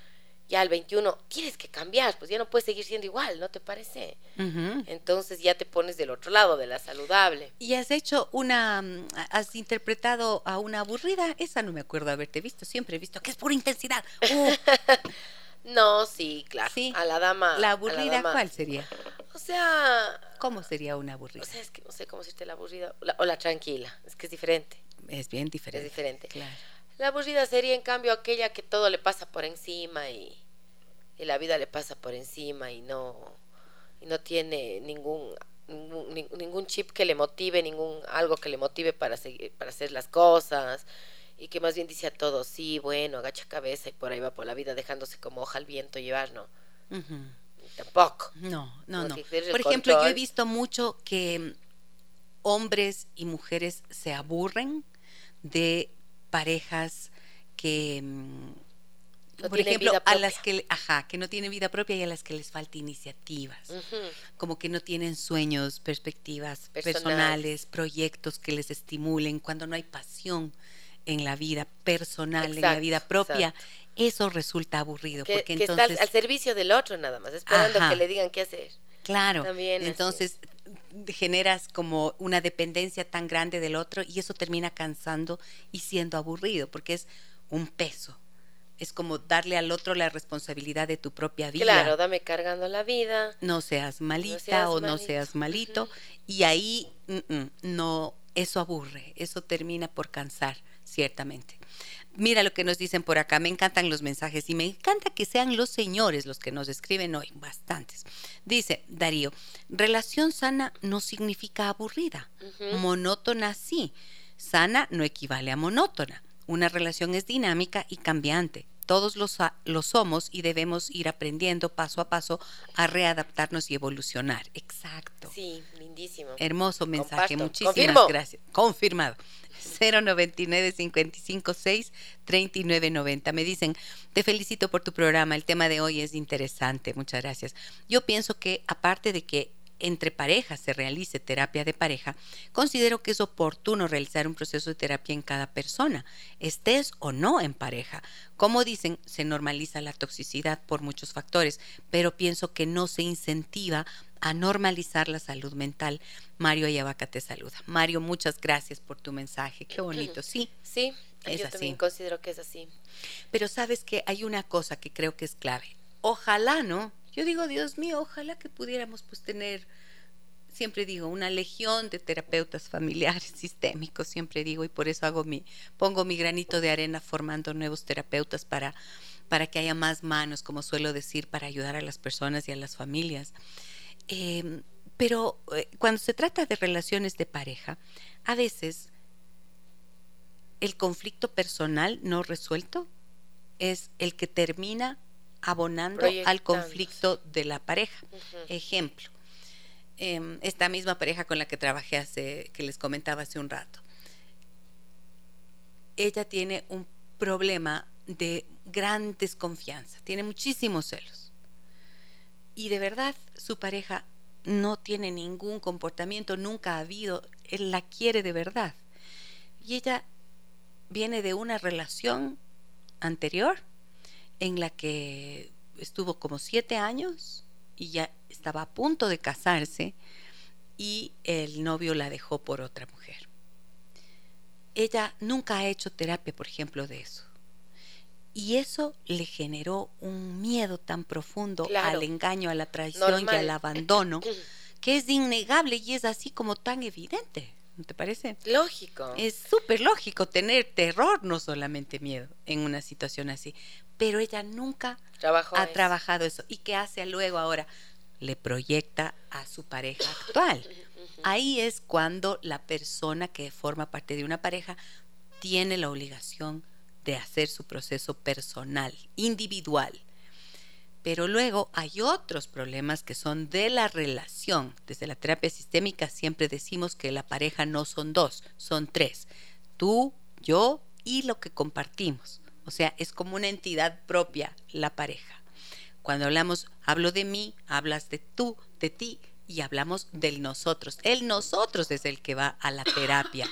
ya al 21 tienes que cambiar, pues ya no puedes seguir siendo igual, ¿no te parece? Entonces ya te pones del otro lado, de la saludable. Y has hecho una, mm, has interpretado a una aburrida, esa no me acuerdo haberte visto, siempre he visto que es pura intensidad. Uh, No, sí, claro. Sí. A la dama. la aburrida, dama- ¿cuál sería? O sea, ¿Cómo sería una aburrida? o sea, es que no sé cómo decirte la aburrida o la, o la tranquila, es que es diferente. es bien diferente. Es diferente. Claro. La aburrida sería, en cambio, aquella que todo le pasa por encima y, y la vida le pasa por encima y no, y no tiene ningún, ningún, nin- ningún chip que le motive, ningún algo que le motive para, seguir, para hacer las cosas y que más bien dice a todos, sí, bueno, agacha cabeza y por ahí va por la vida dejándose como hoja al viento llevar, ¿no? Ujú. Tampoco. No, no, no. Por ejemplo, yo he visto mucho que hombres y mujeres se aburren de parejas que, mm, No por ejemplo, a las que, ajá, que no tienen vida propia y a las que les falta iniciativas. Como que no tienen sueños, perspectivas Personales. personales, proyectos que les estimulen, cuando no hay pasión en la vida personal, en la vida propia, exacto. Eso resulta aburrido. Que, porque que entonces, está al, servicio del otro nada más, esperando Ajá. que le digan qué hacer. Claro. También Entonces generas como una dependencia tan grande del otro y eso termina cansando y siendo aburrido porque es un peso Es como darle al otro la responsabilidad de tu propia vida. Claro, dame cargando la vida. No seas malita seas o no malito. seas malito. Y ahí mm, mm, no, eso aburre, eso termina por cansar, ciertamente. Mira lo que nos dicen por acá, me encantan los mensajes y me encanta que sean los señores los que nos escriben hoy, bastantes. Dice Darío, relación sana no significa aburrida, monótona sí, sana no equivale a monótona. Una relación es dinámica y cambiante. Todos lo, lo somos y debemos ir aprendiendo paso a paso a readaptarnos y evolucionar. Exacto. Sí, lindísimo. Hermoso mensaje, Comparto. muchísimas Confirmo. gracias. Confirmado. 099 556 3990. Me dicen, te felicito por tu programa. El tema de hoy es interesante. Muchas gracias. Yo pienso que aparte de que entre parejas se realice terapia de pareja, considero que es oportuno realizar un proceso de terapia en cada persona, estés o no en pareja. Como dicen, se normaliza la toxicidad por muchos factores, pero pienso que no se incentiva a normalizar la salud mental. Mario Ayabaca te saluda. Mario, muchas gracias por tu mensaje. Qué bonito, sí. Sí, Es yo así. también considero que es así. Pero sabes que hay una cosa que creo que es clave. Ojalá, ¿no? Yo digo, Dios mío, ojalá que pudiéramos pues tener, siempre digo, una legión de terapeutas familiares sistémicos, siempre digo, y por eso hago mi, pongo mi granito de arena formando nuevos terapeutas para, para que haya más manos, como suelo decir, para ayudar a las personas y a las familias. Eh, pero eh, cuando se trata de relaciones de pareja, a veces el conflicto personal no resuelto es el que termina abonando al conflicto de la pareja. Ejemplo, em, esta misma pareja con la que trabajé hace, que les comentaba hace un rato, ella tiene un problema de gran desconfianza, tiene muchísimos celos. Y de verdad su pareja no tiene ningún comportamiento, nunca ha habido, él la quiere de verdad. Y ella viene de una relación anterior en la que estuvo como siete años y ya estaba a punto de casarse y el novio la dejó por otra mujer. Ella nunca ha hecho terapia, por ejemplo, de eso. Y eso le generó un miedo tan profundo Claro. al engaño, a la traición y al abandono, que es innegable y es así como tan evidente. ¿No te parece? Lógico. Es súper lógico tener terror, no solamente miedo, en una situación así. Pero ella nunca ha trabajado eso. ¿Y qué hace luego ahora? Le proyecta a su pareja actual. Ahí es cuando la persona que forma parte de una pareja tiene la obligación de hacer su proceso personal, individual. Pero luego hay otros problemas que son de la relación. Desde la terapia sistémica siempre decimos que la pareja no son dos, son tres. Tú, yo y lo que compartimos. O sea, es como una entidad propia la pareja. Cuando hablamos, hablo de mí, hablas de tú, de ti y hablamos del nosotros. El nosotros es el que va a la terapia.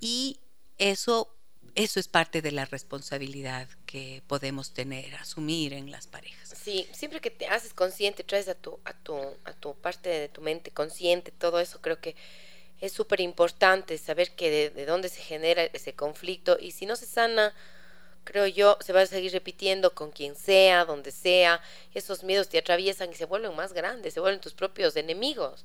Y eso, eso es parte de la responsabilidad que podemos tener, asumir en las parejas. Sí, siempre que te haces consciente, traes a tu, a tu, a tu parte de tu mente consciente, todo eso creo que es súper importante saber que de, de dónde se genera ese conflicto y si no se sana, creo yo, se va a seguir repitiendo con quien sea, donde sea, esos miedos te atraviesan y se vuelven más grandes, se vuelven tus propios enemigos,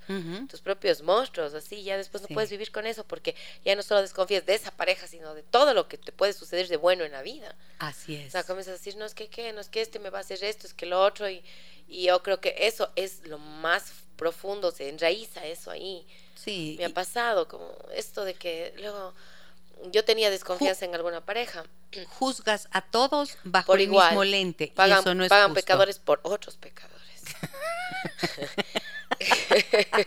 tus propios monstruos, así ya después no puedes vivir con eso porque ya no solo desconfías de esa pareja, sino de todo lo que te puede suceder de bueno en la vida. Así O es. sea, comienzas a decir, no es que qué, no es que este me va a hacer esto, es que lo otro. Y, y yo creo que eso es lo más profundo, se enraiza eso ahí. Sí. Me ha pasado como esto de que luego yo tenía desconfianza en alguna pareja. juzgas a todos bajo Por el igual. mismo lente. y Pagan, eso no es pagan justo. pecadores por otros pecadores.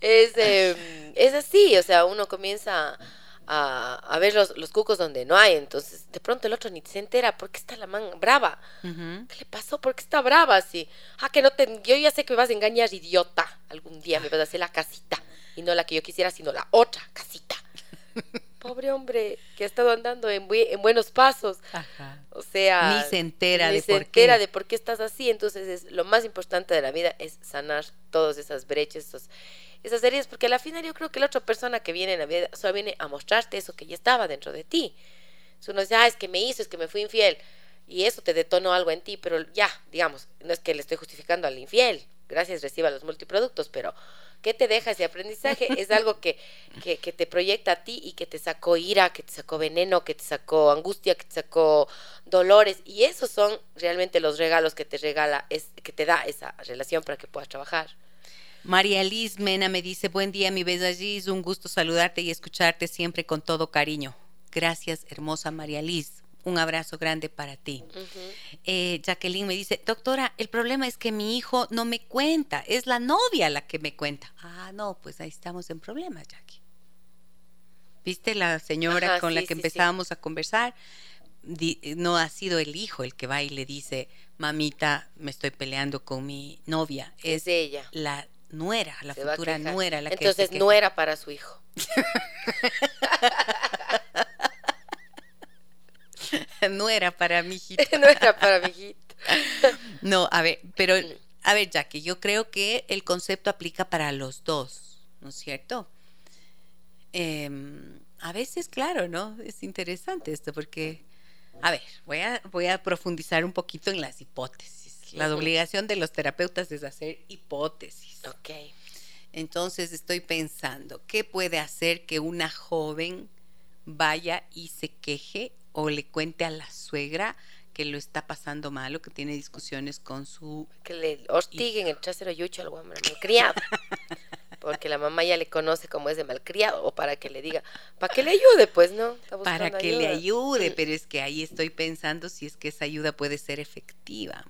es, eh, es así, o sea, uno comienza a, a ver los, los cucos donde no hay, entonces de pronto el otro ni se entera, ¿por qué está la man brava? ¿Qué le pasó? ¿Por qué está brava así? Ah, que no te... Yo ya sé que me vas a engañar, idiota. Algún día me vas a hacer la casita. Y no la que yo quisiera, sino la otra casita. Pobre hombre que ha estado andando en, en buenos pasos. Ajá. O sea... Ni se entera ni de se por entera qué. de por qué estás así. Entonces, es, lo más importante de la vida es sanar todas esas brechas, esos- esas heridas. Porque al final yo creo que la otra persona que viene en la vida solo viene a mostrarte eso que ya estaba dentro de ti. Si uno dice, ah, es que me hizo, es que me fui infiel. y eso te detonó algo en ti, pero ya, digamos, no es que le estoy justificando al infiel, gracias reciba los multiproductos, pero ¿qué te deja ese aprendizaje? es algo que, que, te proyecta a ti y que te sacó ira, que te sacó veneno, que te sacó angustia, que te sacó dolores, y esos son realmente los regalos que te regala, es, que te da esa relación para que puedas trabajar. María Liz Mena me dice, buen día mi bella Giz, un gusto saludarte y escucharte siempre con todo cariño. Gracias, hermosa María Liz. Un abrazo grande para ti. Eh, Jacqueline me dice, doctora, el problema es que mi hijo no me cuenta, es la novia la que me cuenta. Ah, no, pues ahí estamos en problemas, Jackie. ¿Viste la señora Ajá, con la que sí, sí. empezábamos a conversar? No ha sido el hijo el que va y le dice, mamita, me estoy peleando con mi novia. Es Es de ella. la nuera, la se futura nuera la que Entonces se queja. no era para su hijo. nuera para mi hijita. no era para mi hijito. No, a ver, pero, a ver, Jackie, yo creo que el concepto aplica para los dos, ¿no es cierto? Em, a veces, claro, ¿no? Es interesante esto porque, a ver, voy a, voy a profundizar un poquito en las hipótesis. La obligación de los terapeutas es hacer hipótesis. Ok. Entonces estoy pensando, ¿qué puede hacer que una joven vaya y se queje o le cuente a la suegra que lo está pasando mal o que tiene discusiones con su... Que le hostiguen el trasero yucho al hombre malcriado. Porque la mamá ya le conoce como es de malcriado. O para que le diga, para que le ayude, pues, ¿no? Está para que le ayude, Mm. pero es que ahí estoy pensando si es que esa ayuda puede ser efectiva.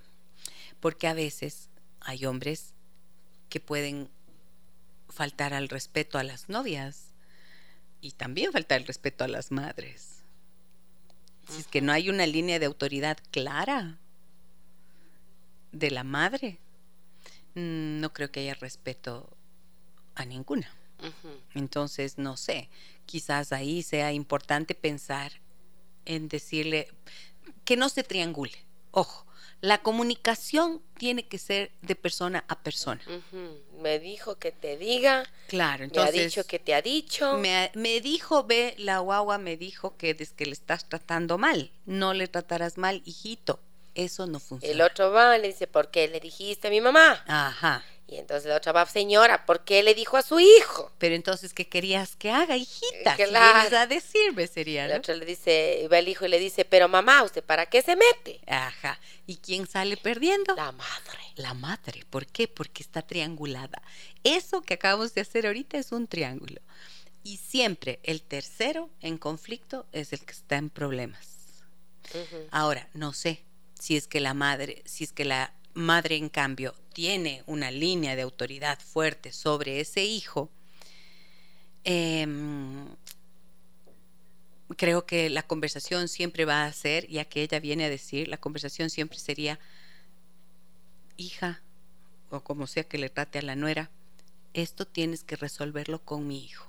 Porque a veces hay hombres que pueden faltar al respeto a las novias y también faltar el respeto a las madres. Si es que no hay una línea de autoridad clara de la madre, mm, no creo que haya respeto a ninguna. Entonces, no sé, quizás ahí sea importante pensar en decirle que no se triangule. Ojo, la comunicación tiene que ser de persona a persona. Me dijo que te diga. Claro, me entonces ha dicho que te ha dicho. me, me dijo, ve, la guagua me dijo que es que le estás tratando mal. No le tratarás mal, hijito. Eso no funciona. El otro va y le dice, ¿por qué le dijiste a mi mamá? Ajá. Y entonces la otra va, señora, ¿por qué le dijo a su hijo? Pero entonces, ¿qué querías que haga, hijita? Claro. vienes a decirme, sería, La ¿no? otra le dice, va el hijo y le dice, pero mamá, ¿usted para qué se mete? Ajá. ¿Y quién sale perdiendo? La madre. La madre. ¿Por qué? Porque está triangulada. Eso que acabamos de hacer ahorita es un triángulo. Y siempre el tercero en conflicto es el que está en problemas. Ahora, no sé si es que la madre, si es que la madre en cambio tiene una línea de autoridad fuerte sobre ese hijo, em, creo que la conversación siempre va a ser, ya que ella viene a decir, la conversación siempre sería, hija, o como sea que le trate a la nuera, esto tienes que resolverlo con mi hijo.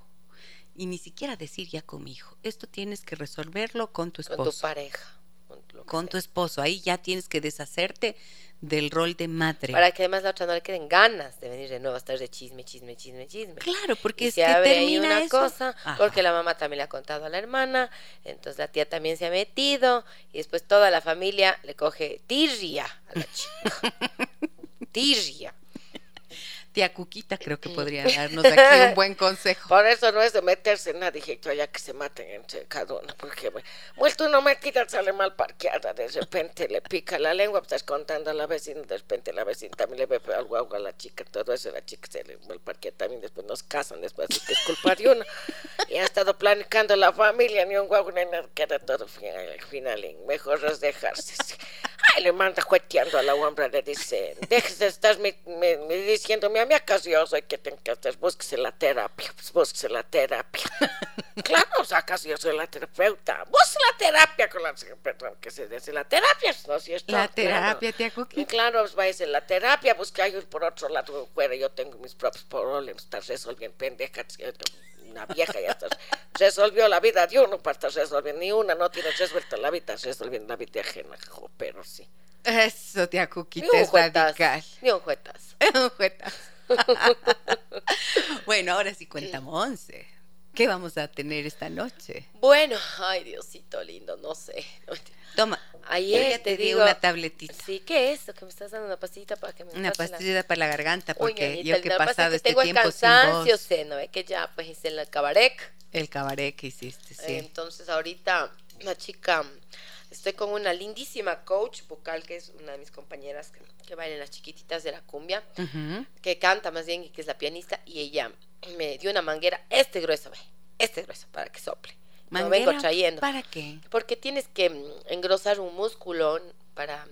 Y ni siquiera decir ya con mi hijo, esto tienes que resolverlo con tu esposo Con tu pareja. Con, tu esposo. Ahí ya tienes que deshacerte del rol de madre. Para que además la otra no le queden ganas de venir de nuevo a estar de chisme, chisme, chisme, chisme. Claro, porque y es se que abre ahí termina una eso. cosa, Ajá. porque la mamá también le ha contado a la hermana, entonces la tía también se ha metido, y después toda la familia le coge tirria a la chica. tirria. Tía Cuquita creo que podría darnos aquí un buen consejo. Por eso no es de meterse en nada, hijito, ya que se maten entre cada uno. Porque, bueno, vuelto una metida sale mal parqueada, de repente le pica la lengua, pues, estás contando a la vecina, de repente la vecina también le ve feo al guagua a la chica, todo eso, la chica se le mal parqueada también, después nos casan, después así que es culpa de uno. Y ha estado planificando la familia, ni un guagua ni nada, queda todo final, al final, mejor es dejarse. Ay, le manda jueteando a la hombre, le dice, déjese de estar me, me- me mí acaso yo soy que tengo que hacer, búsquese la terapia, pues búsquese la terapia. claro, o sea, acaso yo soy la terapeuta, búsquese la terapia con la, perdón, que se dice la terapia, no, si está, La terapia, tía Y Cuquita. claro, pues va a decir la terapia, pues que hay por otro lado fuera, yo tengo mis propios problemas, estás resolviendo pendejas, una vieja ya estás, resolvió la vida de uno para estar resolviendo, ni una no tienes resuelta la vida, resolviendo la vida ajena, jo, pero sí. Eso, tía Cuquita, es radical. Ni un juetazo. Un juetazo. bueno, ahora sí cuentamos once. ¿Qué vamos a tener esta noche? Bueno, ay Diosito lindo, no sé. Toma, Ayer ya te di digo- una tabletita. Sí, ¿qué es? ¿Que me estás dando una pastillita para que me Una pase la- pastillita para la garganta, Uy, porque ñañita, yo que he pasado este tengo el tiempo sin cansancio, voz. sé, ¿no? Es que ya pues hice el cabaret. El cabaret que hiciste, sí. Entonces ahorita una chica, estoy con una lindísima coach vocal que es una de mis compañeras que, que baila en las chiquititas de la cumbia, que canta más bien y que es la pianista y ella me dio una manguera este grueso, ve, este grueso para que sople. Lo vengo trayendo. ¿Para qué? Porque tienes que mm, engrosar un músculo para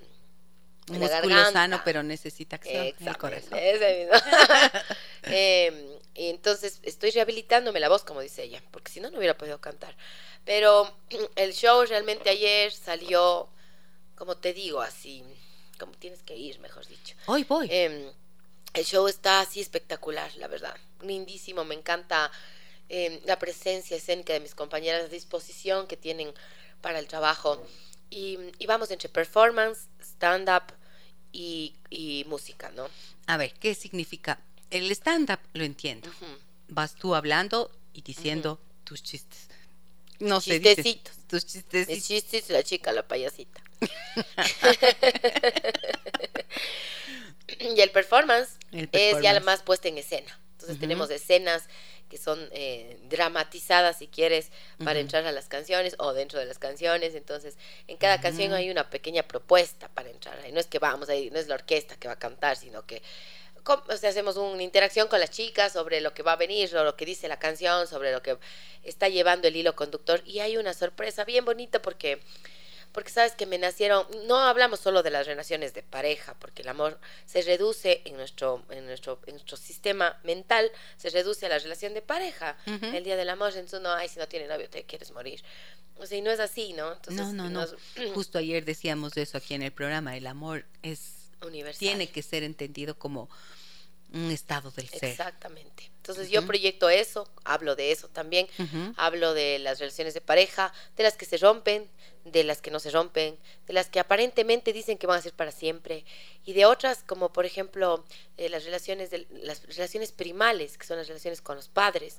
Un músculo garganta. sano, pero necesita acción el corazón. ese mismo. Y entonces estoy rehabilitándome la voz, como dice ella, porque si no, no hubiera podido cantar. Pero el show realmente ayer salió, como te digo, así, como tienes que ir, mejor dicho. Hoy voy. Em, el show está así espectacular, la verdad. Lindísimo, me encanta em, la presencia escénica de mis compañeras, la disposición que tienen para el trabajo. Y, y vamos entre performance, stand-up y, y música, ¿no? A ver, ¿qué significa? El stand-up lo entiendo. Vas tú hablando y diciendo tus chistes. No sé, Chistecitos. tus El chistecitos. chiste es la chica, la payasita. y el performance, El es ya la más puesta en escena. Entonces tenemos escenas que son eh, dramatizadas, si quieres, para entrar a las canciones o dentro de las canciones. Entonces, en cada canción hay una pequeña propuesta para entrar ahí. No es que vamos ahí, no es la orquesta que va a cantar, sino que o sea, hacemos una interacción con las chicas sobre lo que va a venir, sobre lo que dice la canción, sobre lo que está llevando el hilo conductor. Y hay una sorpresa bien bonita porque porque sabes que me nacieron, no hablamos solo de las relaciones de pareja, porque el amor se reduce en nuestro, en nuestro, en nuestro sistema mental, se reduce a la relación de pareja. El día del amor, entonces no, ay, si no tiene novio te quieres morir. O sea, y no es así, ¿no? Entonces, no, no, no. nos- Justo ayer decíamos eso aquí en el programa. El amor es universal. tiene que ser entendido como un estado del ser. Exactamente. Entonces yo proyecto eso, hablo de eso también, hablo de las relaciones de pareja, de las que se rompen, de las que no se rompen, de las que aparentemente dicen que van a ser para siempre y de otras como por ejemplo eh, las relaciones de las relaciones primales, que son las relaciones con los padres.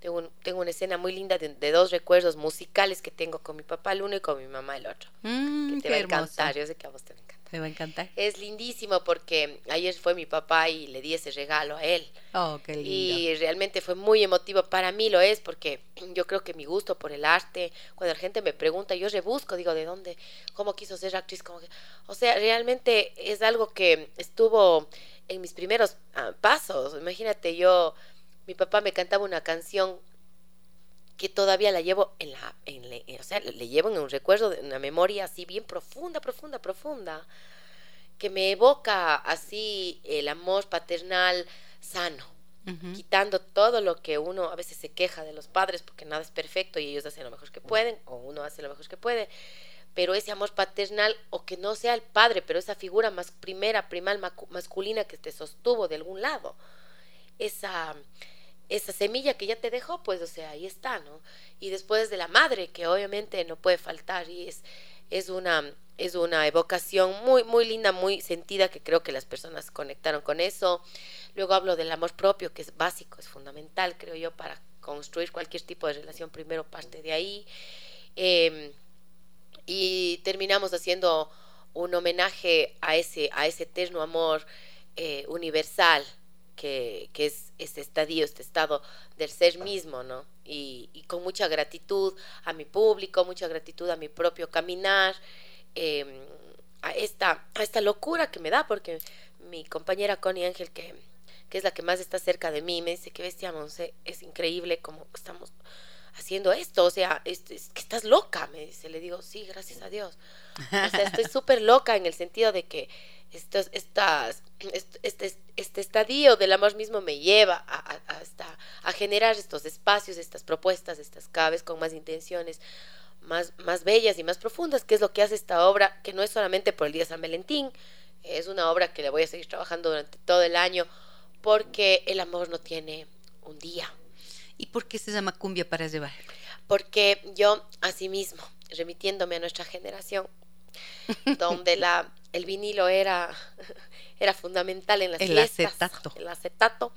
Tengo, un- tengo una escena muy linda de, de dos recuerdos musicales que tengo con mi papá el uno y con mi mamá el otro. Mm, Que te qué va a hermoso. encantar, yo sé que a vos te va. Te va a encantar. Es lindísimo porque ayer fue mi papá y le di ese regalo a él. Oh, qué lindo. Y realmente fue muy emotivo. Para mí lo es porque yo creo que mi gusto por el arte, cuando la gente me pregunta, yo rebusco, digo, ¿de dónde? ¿Cómo quiso ser actriz? Como que- o sea, realmente es algo que estuvo en mis primeros ah, pasos. Imagínate, yo, mi papá me cantaba una canción que todavía la llevo en la, en le- o sea, le llevo en un recuerdo, de una memoria así bien profunda, profunda, profunda, que me evoca así el amor paternal sano quitando todo lo que uno a veces se queja de los padres porque nada es perfecto y ellos hacen lo mejor que pueden o uno hace lo mejor que puede pero ese amor paternal o que no sea el padre pero esa figura más primera primal masculina que te sostuvo de algún lado esa esa semilla que ya te dejó pues o sea ahí está no y después de la madre que obviamente no puede faltar y es es una es una evocación muy muy linda muy sentida que creo que las personas conectaron con eso. Luego hablo del amor propio que es básico es fundamental creo yo para construir cualquier tipo de relación. Primero parte de ahí. Eh, y terminamos haciendo un homenaje a ese a ese eterno amor eh, universal que, que es este estadio, este estado del ser mismo, ¿no? Y, y con mucha gratitud a mi público, mucha gratitud a mi propio caminar, eh, a, esta, a esta locura que me da, porque mi compañera Connie Ángel, que, que es la que más está cerca de mí, me dice que bestia, Monse, es increíble cómo estamos haciendo esto, o sea, es, es que estás loca, me dice, le digo, sí, gracias a Dios. O sea, estoy súper loca en el sentido de que estos, estas, est- este, este estadio del amor mismo me lleva a, a- a esta- a generar estos espacios, estas propuestas, estas vez con más intenciones más, más bellas y más profundas, que es lo que hace esta obra, que no es solamente por el Día de San Valentín, es una obra que le voy a seguir trabajando durante todo el año, porque el amor no tiene un día, ¿Y por qué se llama cumbia para llevar? porque yo asimismo, remitiéndome a nuestra generación, donde la, el vinilo era, era fundamental en las El fiestas, acetato. el acetato,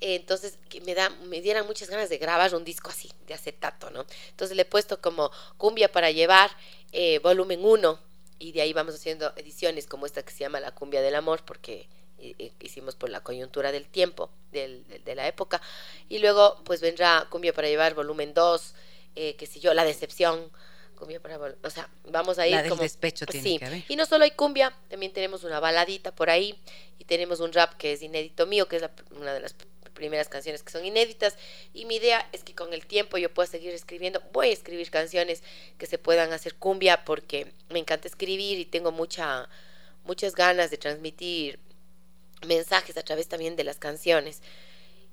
entonces que me da me dieran muchas ganas de grabar un disco así de acetato no entonces le he puesto como cumbia para llevar eh, volumen 1 y de ahí vamos haciendo ediciones como esta que se llama la cumbia del amor porque eh, eh, hicimos por la coyuntura del tiempo del, del- de la época. Y luego pues vendrá cumbia para llevar volumen 2 eh, qué sé yo la decepción cumbia para o sea vamos a ir La del como despecho tiene sí. que haber. y no solo hay cumbia también tenemos una baladita por ahí y tenemos un rap que es inédito mío que es la una de las pr- primeras canciones que son inéditas. Y mi idea es que con el tiempo yo pueda seguir escribiendo. Voy a escribir canciones que se puedan hacer cumbia porque me encanta escribir y tengo mucha muchas ganas de transmitir mensajes a través también de las canciones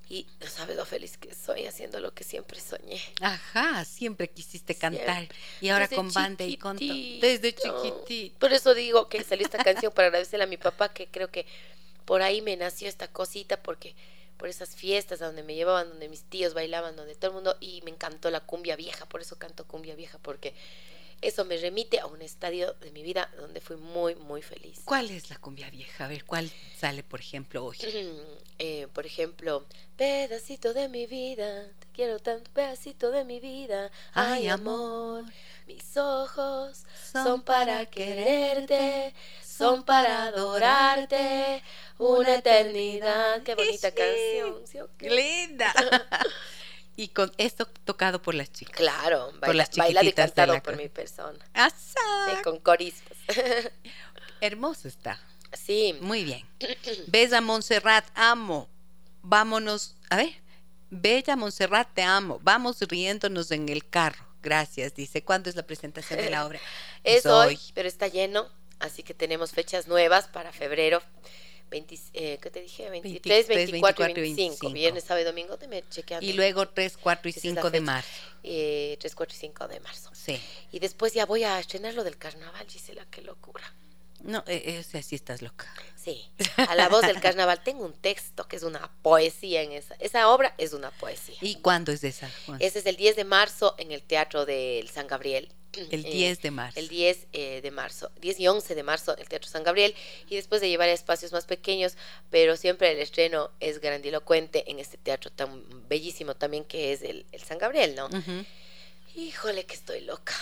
y no sabes lo feliz que soy haciendo lo que siempre soñé Ajá, siempre quisiste Siempre. cantar. Y ahora Desde con banda y con. Desde chiquitito. Por eso digo que salió esta canción para agradecerle a mi papá, que creo que por ahí me nació esta cosita, porque por esas fiestas a donde me llevaban, donde mis tíos bailaban, donde todo el mundo, y me encantó la cumbia vieja, por eso canto cumbia vieja, porque eso me remite a un estadio de mi vida donde fui muy, muy feliz. ¿Cuál es la cumbia vieja? A ver, ¿cuál sale, por ejemplo, hoy? Eh, por ejemplo, pedacito de mi vida, te quiero tanto, pedacito de mi vida, Ay, ay amor, amor, mis ojos son son para quererte, son para adorarte, una eternidad. Qué bonita Sí. canción. ¿sí linda. y con esto tocado por las chicas. Claro, Por baila- las bailado y chiquititas de cantado la por mi persona, eh, con coristas. Hermoso está. sí, Muy bien. Bella Montserrat, amo. Vámonos. A ver. Bella Montserrat, te amo. Vamos riéndonos en el carro. Gracias, dice. ¿Cuándo es la presentación de la obra? es hoy, pero está lleno, así que tenemos fechas nuevas para febrero. 20, eh, ¿Qué te dije? 23, 23, 24 y 24 y 25. 25. Viernes, sábado y domingo. Deme chequeando. Y luego 3, 4 y Esa es la 5 de marzo. Eh, 3, 4 y 5 de marzo. Sí. Y después ya voy a estrenar lo del carnaval, Gisela, qué locura. No, eh, eh, sí estás loca. Sí, a la voz del carnaval tengo un texto que es una poesía en esa. Esa obra es una poesía. ¿Y cuándo es esa? Juan? Ese es el 10 de marzo en el Teatro del San Gabriel. el Eh, 10 de marzo. El 10 eh, de marzo, 10 y 11 de marzo, el Teatro San Gabriel, y después de llevar a espacios más pequeños, pero siempre el estreno es grandilocuente en este teatro tan bellísimo también que es el, el San Gabriel, ¿no? Híjole, que estoy loca.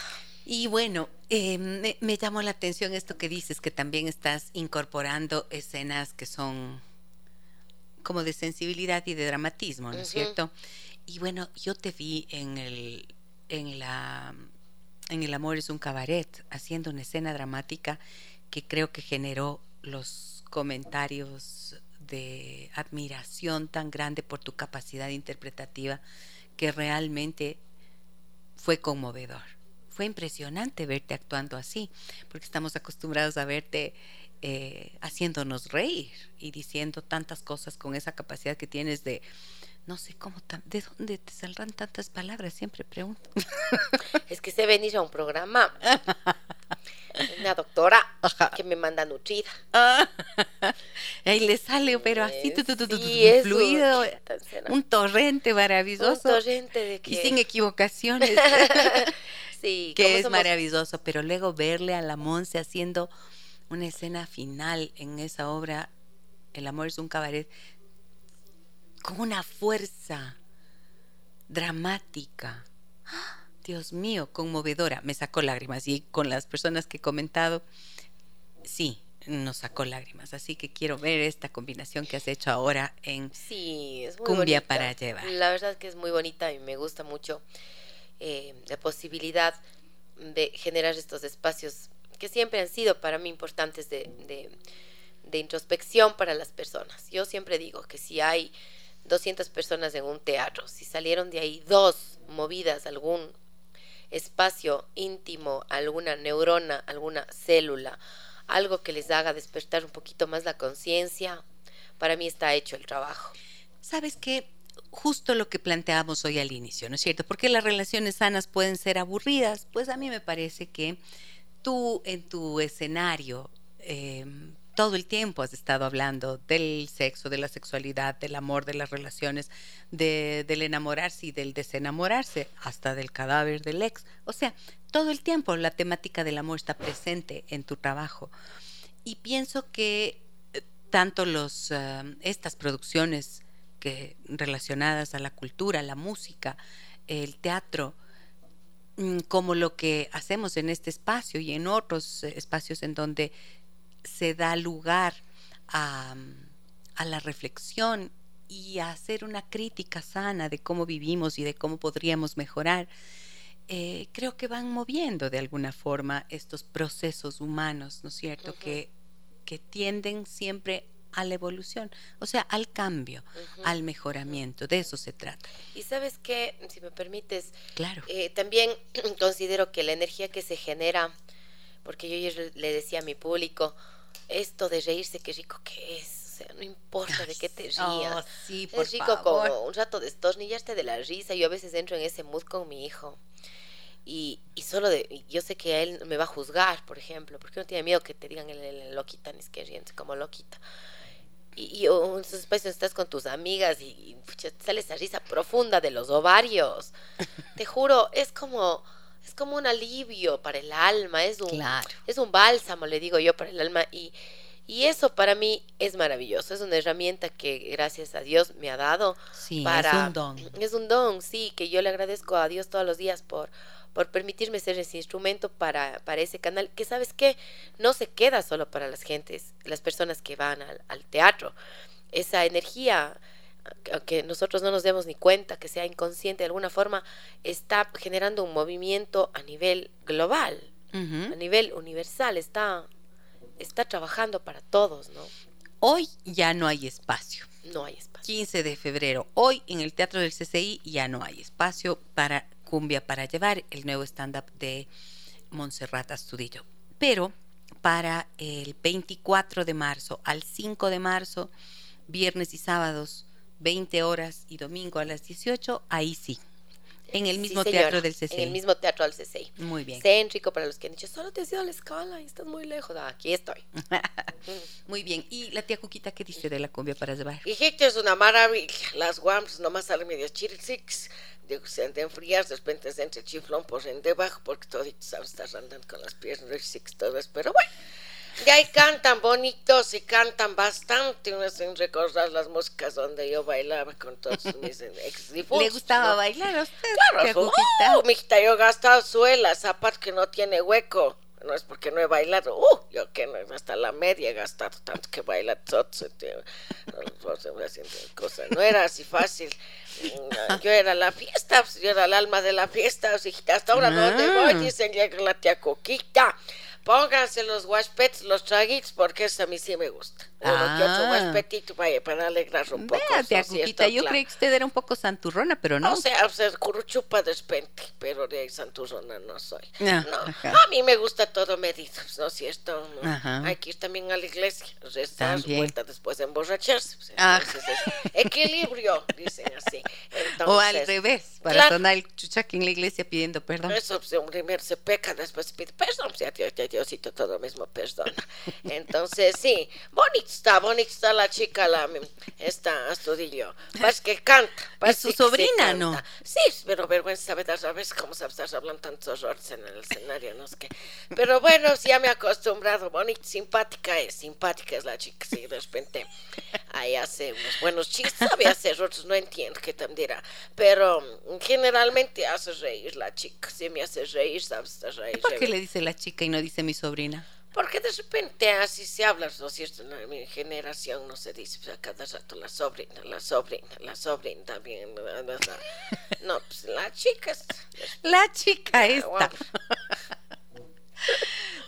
Y bueno, eh, me, me llamó la atención esto que dices, que también estás incorporando escenas que son como de sensibilidad y de dramatismo, ¿no es cierto? Y bueno, yo te vi en el, en la, en El amor es un cabaret, haciendo una escena dramática que creo que generó los comentarios de admiración tan grande por tu capacidad interpretativa que realmente fue conmovedor. Fue impresionante verte actuando así, porque estamos acostumbrados a verte eh, haciéndonos reír y diciendo tantas cosas con esa capacidad que tienes de, no sé cómo, tan- ¿de dónde te saldrán tantas palabras? Siempre pregunto. Es que sé venir a un programa. Una doctora Ajá. que me manda nutrida. Ahí le sale, pero así, tu, tu, tu, tu, tu, Sí, eso, fluido, un torrente Un maravilloso torrente de y que... sin equivocaciones. sí, que es somos- maravilloso, pero luego verle a la Monse haciendo una escena final en esa obra, El amor es un cabaret, con una fuerza dramática. Dios mío, conmovedora. Me sacó lágrimas y con las personas que he comentado, sí, nos sacó lágrimas. Así que quiero ver esta combinación que has hecho ahora en Sí, es muy Cumbia bonita. para llevar. La verdad que es muy bonita y me gusta mucho eh, la posibilidad de generar estos espacios que siempre han sido para mí importantes de, de- de introspección para las personas. Yo siempre digo que si hay 200 personas en un teatro, si salieron de ahí dos movidas, algún espacio íntimo, alguna neurona, alguna célula, algo que les haga despertar un poquito más la conciencia, para mí está hecho el trabajo. ¿Sabes qué? Justo lo que planteábamos hoy al inicio, ¿no es cierto? Porque las relaciones sanas pueden ser aburridas. Pues a mí me parece que tú en tu escenario eh, todo el tiempo has estado hablando del sexo, de la sexualidad, del amor, de las relaciones, de- del enamorarse y del desenamorarse, hasta del cadáver del ex. O sea, todo el tiempo la temática del amor está presente en tu trabajo. Y pienso que eh, tanto los, eh, estas producciones que relacionadas a la cultura, la música, el teatro, mm, como lo que hacemos en este espacio y en otros eh, espacios en donde se da lugar a, a la reflexión y a hacer una crítica sana de cómo vivimos y de cómo podríamos mejorar, eh, creo que van moviendo de alguna forma estos procesos humanos, ¿no es cierto? Que, que tienden siempre a la evolución, o sea, al cambio, al mejoramiento, de eso se trata. Y sabes qué, si me permites, Claro. Eh, también considero que la energía que se genera, porque yo le decía a mi público, esto de reírse, qué rico que es. O sea, no importa de qué te rías. Oh, sí, por es rico favor. como un rato destornillaste de la risa. Yo a veces entro en ese mood con mi hijo. Y, y solo de. Yo sé que él me va a juzgar, por ejemplo, porque no tiene miedo que te digan el, el loquita, ni es que riense como loquita. Y, y en esos espacios estás con tus amigas y, y, pucha, sale esa risa profunda de los ovarios. Te juro, es como. Es como un alivio para el alma, es un, Claro. es un bálsamo, le digo yo, para el alma. Y, y eso para mí es maravilloso. Es una herramienta que gracias a Dios me ha dado Sí, para es un don. es un don, sí, que yo le agradezco a Dios todos los días por por permitirme ser ese instrumento para, para ese canal, que sabes qué, no se queda solo para las gentes, las personas que van al, al teatro. Esa energía, aunque nosotros no nos demos ni cuenta, que sea inconsciente de alguna forma, está generando un movimiento a nivel global, a nivel universal, está, está trabajando para todos, ¿no? Hoy ya no hay espacio. No hay espacio. 15 de febrero. Hoy en el Teatro del CCI ya no hay espacio para Cumbia para llevar el nuevo stand-up de Montserrat Astudillo. Pero para el 24 de marzo al 5 de marzo, viernes y sábados, 20 horas y domingo a las 18, ahí sí. En el Sí, mismo señora, teatro del CCI. En el mismo teatro del CCI. Muy bien. Céntrico para los que han dicho, solo te has ido a la escala y estás muy lejos. Ah, aquí estoy. Muy bien. ¿Y la tía Cuquita qué dice de la cumbia para llevar? Hijito, es una maravilla. Las guams nomás salen medio chiricix. Digo, se han de enfriar, de repente se entre chiflón por en debajo, porque todito estás andando con las piernas eso. Pero bueno, y ahí cantan bonitos y cantan bastante. Uno sin recordar las músicas donde yo bailaba con todos mis ex ¿Le gustaba bailar a usted? Claro, uh, mijita, yo he gastado suela, zapato que no tiene hueco. No es porque no he bailado. Uh, yo que no, hasta la media he gastado tanto que baila todo. Cosa. No era así fácil. Mm, Yo era la fiesta, pues, yo era el alma de la fiesta. pues, hasta ahora donde Ah. voy, dicen llega la tía Coquita. Pónganse los guaspets, los traguitos, porque eso a mí sí me gusta. Uno que otro Ah. vaya para alegrar un poco. Vea, tía ¿no es cierto? Cuquita, yo Claro. creí que usted era un poco santurrona, pero no. O sea, o sea, curuchupa de repente, pero de santurrona no soy. Ah, no, ajá. a mí me gusta todo medido, ¿no es cierto? No, Ajá. Hay que ir también a la iglesia, rezar, vuelta después de emborracharse. pues, Ah. entonces es equilibrio, dicen así. o al Entonces, revés, para claro. sonar el chuchaque en la iglesia pidiendo perdón. Eso, pues, un primero se peca, después se pide perdón, pues, ya, Dios, Diosito todo mismo perdona. Entonces, sí, bonito está, bonito está la chica, la, esta Astudillo. Parece que canta. parece su que sí sobrina. ¿no? Sí, pero vergüenza me da a veces cómo sabes estar hablando tantos horrores en el escenario, no sé qué. Pero bueno, sí, ya me he acostumbrado, bonito, simpática es, simpática es la chica, sí, de repente ahí hace unos buenos chistes, sabe hacer otros, no entiendo qué tan dirá, pero mm, generalmente hace reír la chica, sí me hace reír, sabes, reír. ¿Por qué reír. le dice la chica y no dice mi sobrina? Porque de repente así se habla, ¿no es cierto? En mi generación no se dice pues, a cada rato la sobrina, la sobrina, la sobrina también. No, pues la chica es... La chica Ah, esta. guau.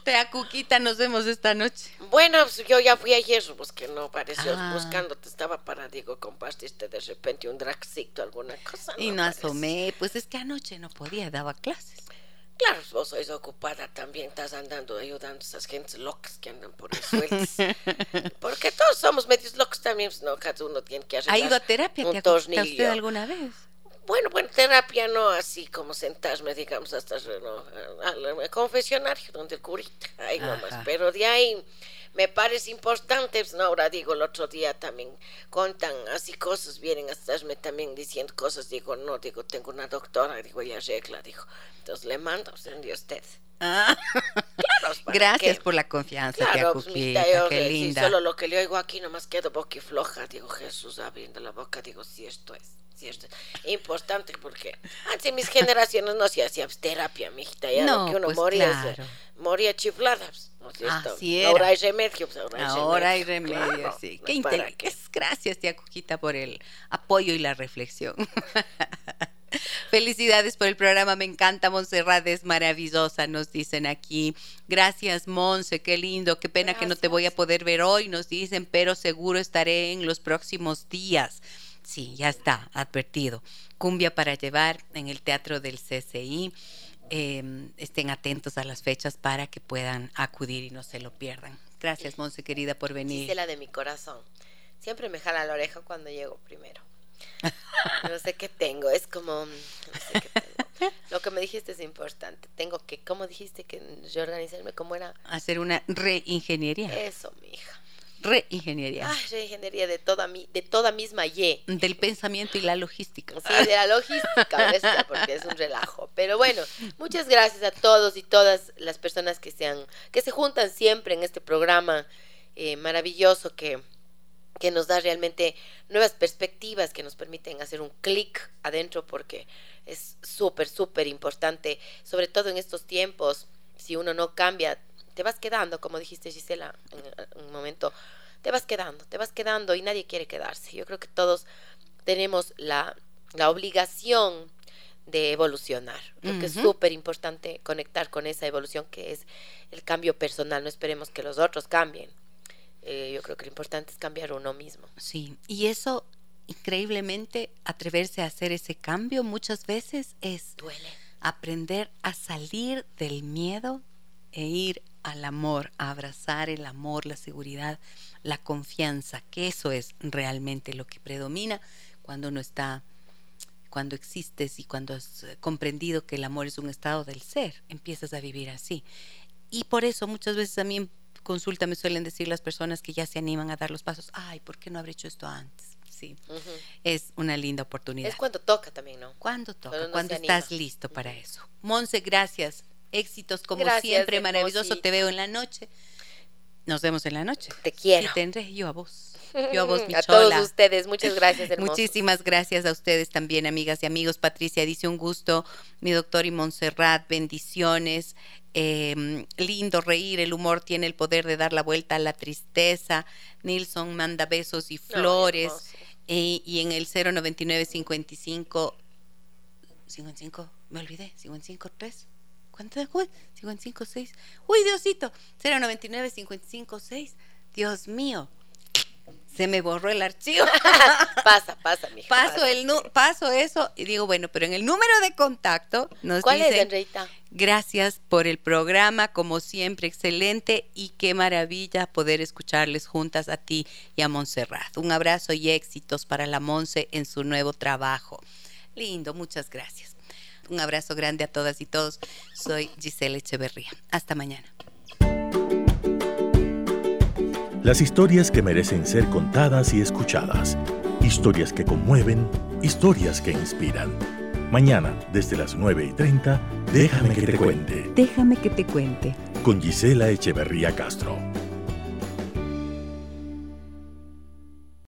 Tía Cuquita, nos vemos esta noche. Bueno, pues yo ya fui ayer, pues que no pareció, Ah. buscándote, estaba para, digo, compartiste de repente un dragcito, alguna cosa. Y no asomé, pues es que anoche no podía, daba clases. Claro, vos sois ocupada también, estás andando ayudando a esas gentes locas que andan por ahí sueltas. Porque todos somos medios locos también, pues, no, cada uno tiene que ¿Ha arreglar ido a terapia, tía Cuquita, usted tornillo. alguna vez? Bueno, bueno, terapia no así como sentarme, digamos, hasta no, al confesionario, donde el curita, ahí nomás. Pero de ahí me parece importante, pues, no, ahora digo, el otro día también contan así cosas, vienen a estarme también diciendo cosas, digo, no, digo, tengo una doctora, digo, ella arregla, digo, entonces le mando, pues, de usted. Ah, Claro. ¿para Gracias qué? por la confianza, Claro, pues, Cuquita, mijita, yo qué linda. solo lo que le oigo aquí nomás quedo boquifloja. Digo, Jesús abriendo la boca, digo, si esto es, esto es importante, porque antes en mis generaciones no se hacía terapia, mijita, ya No, lo que uno pues, moría, moría chiflada. pues, ¿no es cierto? Así era. Ahora hay remedio, pues, ahora hay Ahora hay remedio, remedio, claro, sí. ¿no? Qué ¿Para intele- qué? es- Gracias, tía Cuquita, por el apoyo y la reflexión. Felicidades por el programa, me encanta, Montserrat es maravillosa, nos dicen aquí. Gracias, Monse, qué lindo, qué pena que no te voy a poder ver hoy, nos dicen, pero seguro estaré en los próximos días. Sí, ya está, advertido. Cumbia para llevar en el Teatro del CCI. Eh, estén atentos a las fechas para que puedan acudir y no se lo pierdan. Gracias, Monse, querida, por venir. Gisela de mi corazón. Siempre me jala la oreja cuando llego primero. No sé qué tengo, es como... no sé qué tengo. Lo que me dijiste es importante. Tengo que, ¿cómo dijiste que yo organizarme? ¿Cómo era? Hacer una reingeniería. Eso, mi hija. Reingeniería. Ay, reingeniería de toda mi, de toda misma Y. Del pensamiento y la logística. Sí, de la logística, bestia, porque es un relajo. Pero bueno, muchas gracias a todos y todas las personas que se, han- que se juntan siempre en este programa eh, maravilloso que, que nos da realmente nuevas perspectivas, que nos permiten hacer un clic adentro, porque es súper, súper importante, sobre todo en estos tiempos, si uno no cambia, te vas quedando, como dijiste Gisela en un momento, te vas quedando, te vas quedando y nadie quiere quedarse. Yo creo que todos tenemos la, la obligación de evolucionar. Creo que es súper importante conectar con esa evolución que es el cambio personal. No esperemos que los otros cambien. Eh, yo creo que lo importante es cambiar uno mismo. Sí, y eso, increíblemente, atreverse a hacer ese cambio muchas veces es Duele. aprender a salir del miedo e ir al amor, a abrazar el amor, la seguridad, la confianza, que eso es realmente lo que predomina cuando uno está, cuando existes y cuando has comprendido que el amor es un estado del ser, empiezas a vivir así. Y por eso muchas veces a mí en consulta me suelen decir las personas que ya se animan a dar los pasos, ay, ¿por qué no habré hecho esto antes? Sí, es una linda oportunidad. Es cuando toca también, ¿no? ¿Cuándo toca? No ¿Cuándo se anima. estás listo para eso? Monse, gracias. Éxitos como Gracias, siempre, maravilloso. Te veo en la noche. Nos vemos en la noche. Te quiero. Sí, tendré yo a vos. Yo a vos, mi a chola. todos ustedes, muchas gracias, hermosos. Muchísimas gracias a ustedes también, amigas y amigos. Patricia dice un gusto, mi doctor y Montserrat, bendiciones. Eh, lindo reír, el humor tiene el poder de dar la vuelta a la tristeza. Nilson manda besos y No, flores. Eh, y en el 099 55 55, me olvidé, 55 3. ¿Cuánto es? Uy, 55 6. Uy, Diosito, 099 55 6. Dios mío. Se me borró el archivo. Pasa, pasa, mija. paso pasa. el paso eso y digo, bueno, pero en el número de contacto nos ¿Cuál es, Enreita? Gracias por el programa, como siempre, excelente y qué maravilla poder escucharles juntas a ti y a Montserrat. Un abrazo y éxitos para la Monse en su nuevo trabajo. Lindo, muchas gracias. Un abrazo grande a todas y todos. Soy Giselle Echeverría. Hasta mañana. Las historias que merecen ser contadas y escuchadas. Historias que conmueven, historias que inspiran. Mañana, desde las 9 y 30, déjame que te cuente Déjame que te cuente. con Gisela Echeverría Castro.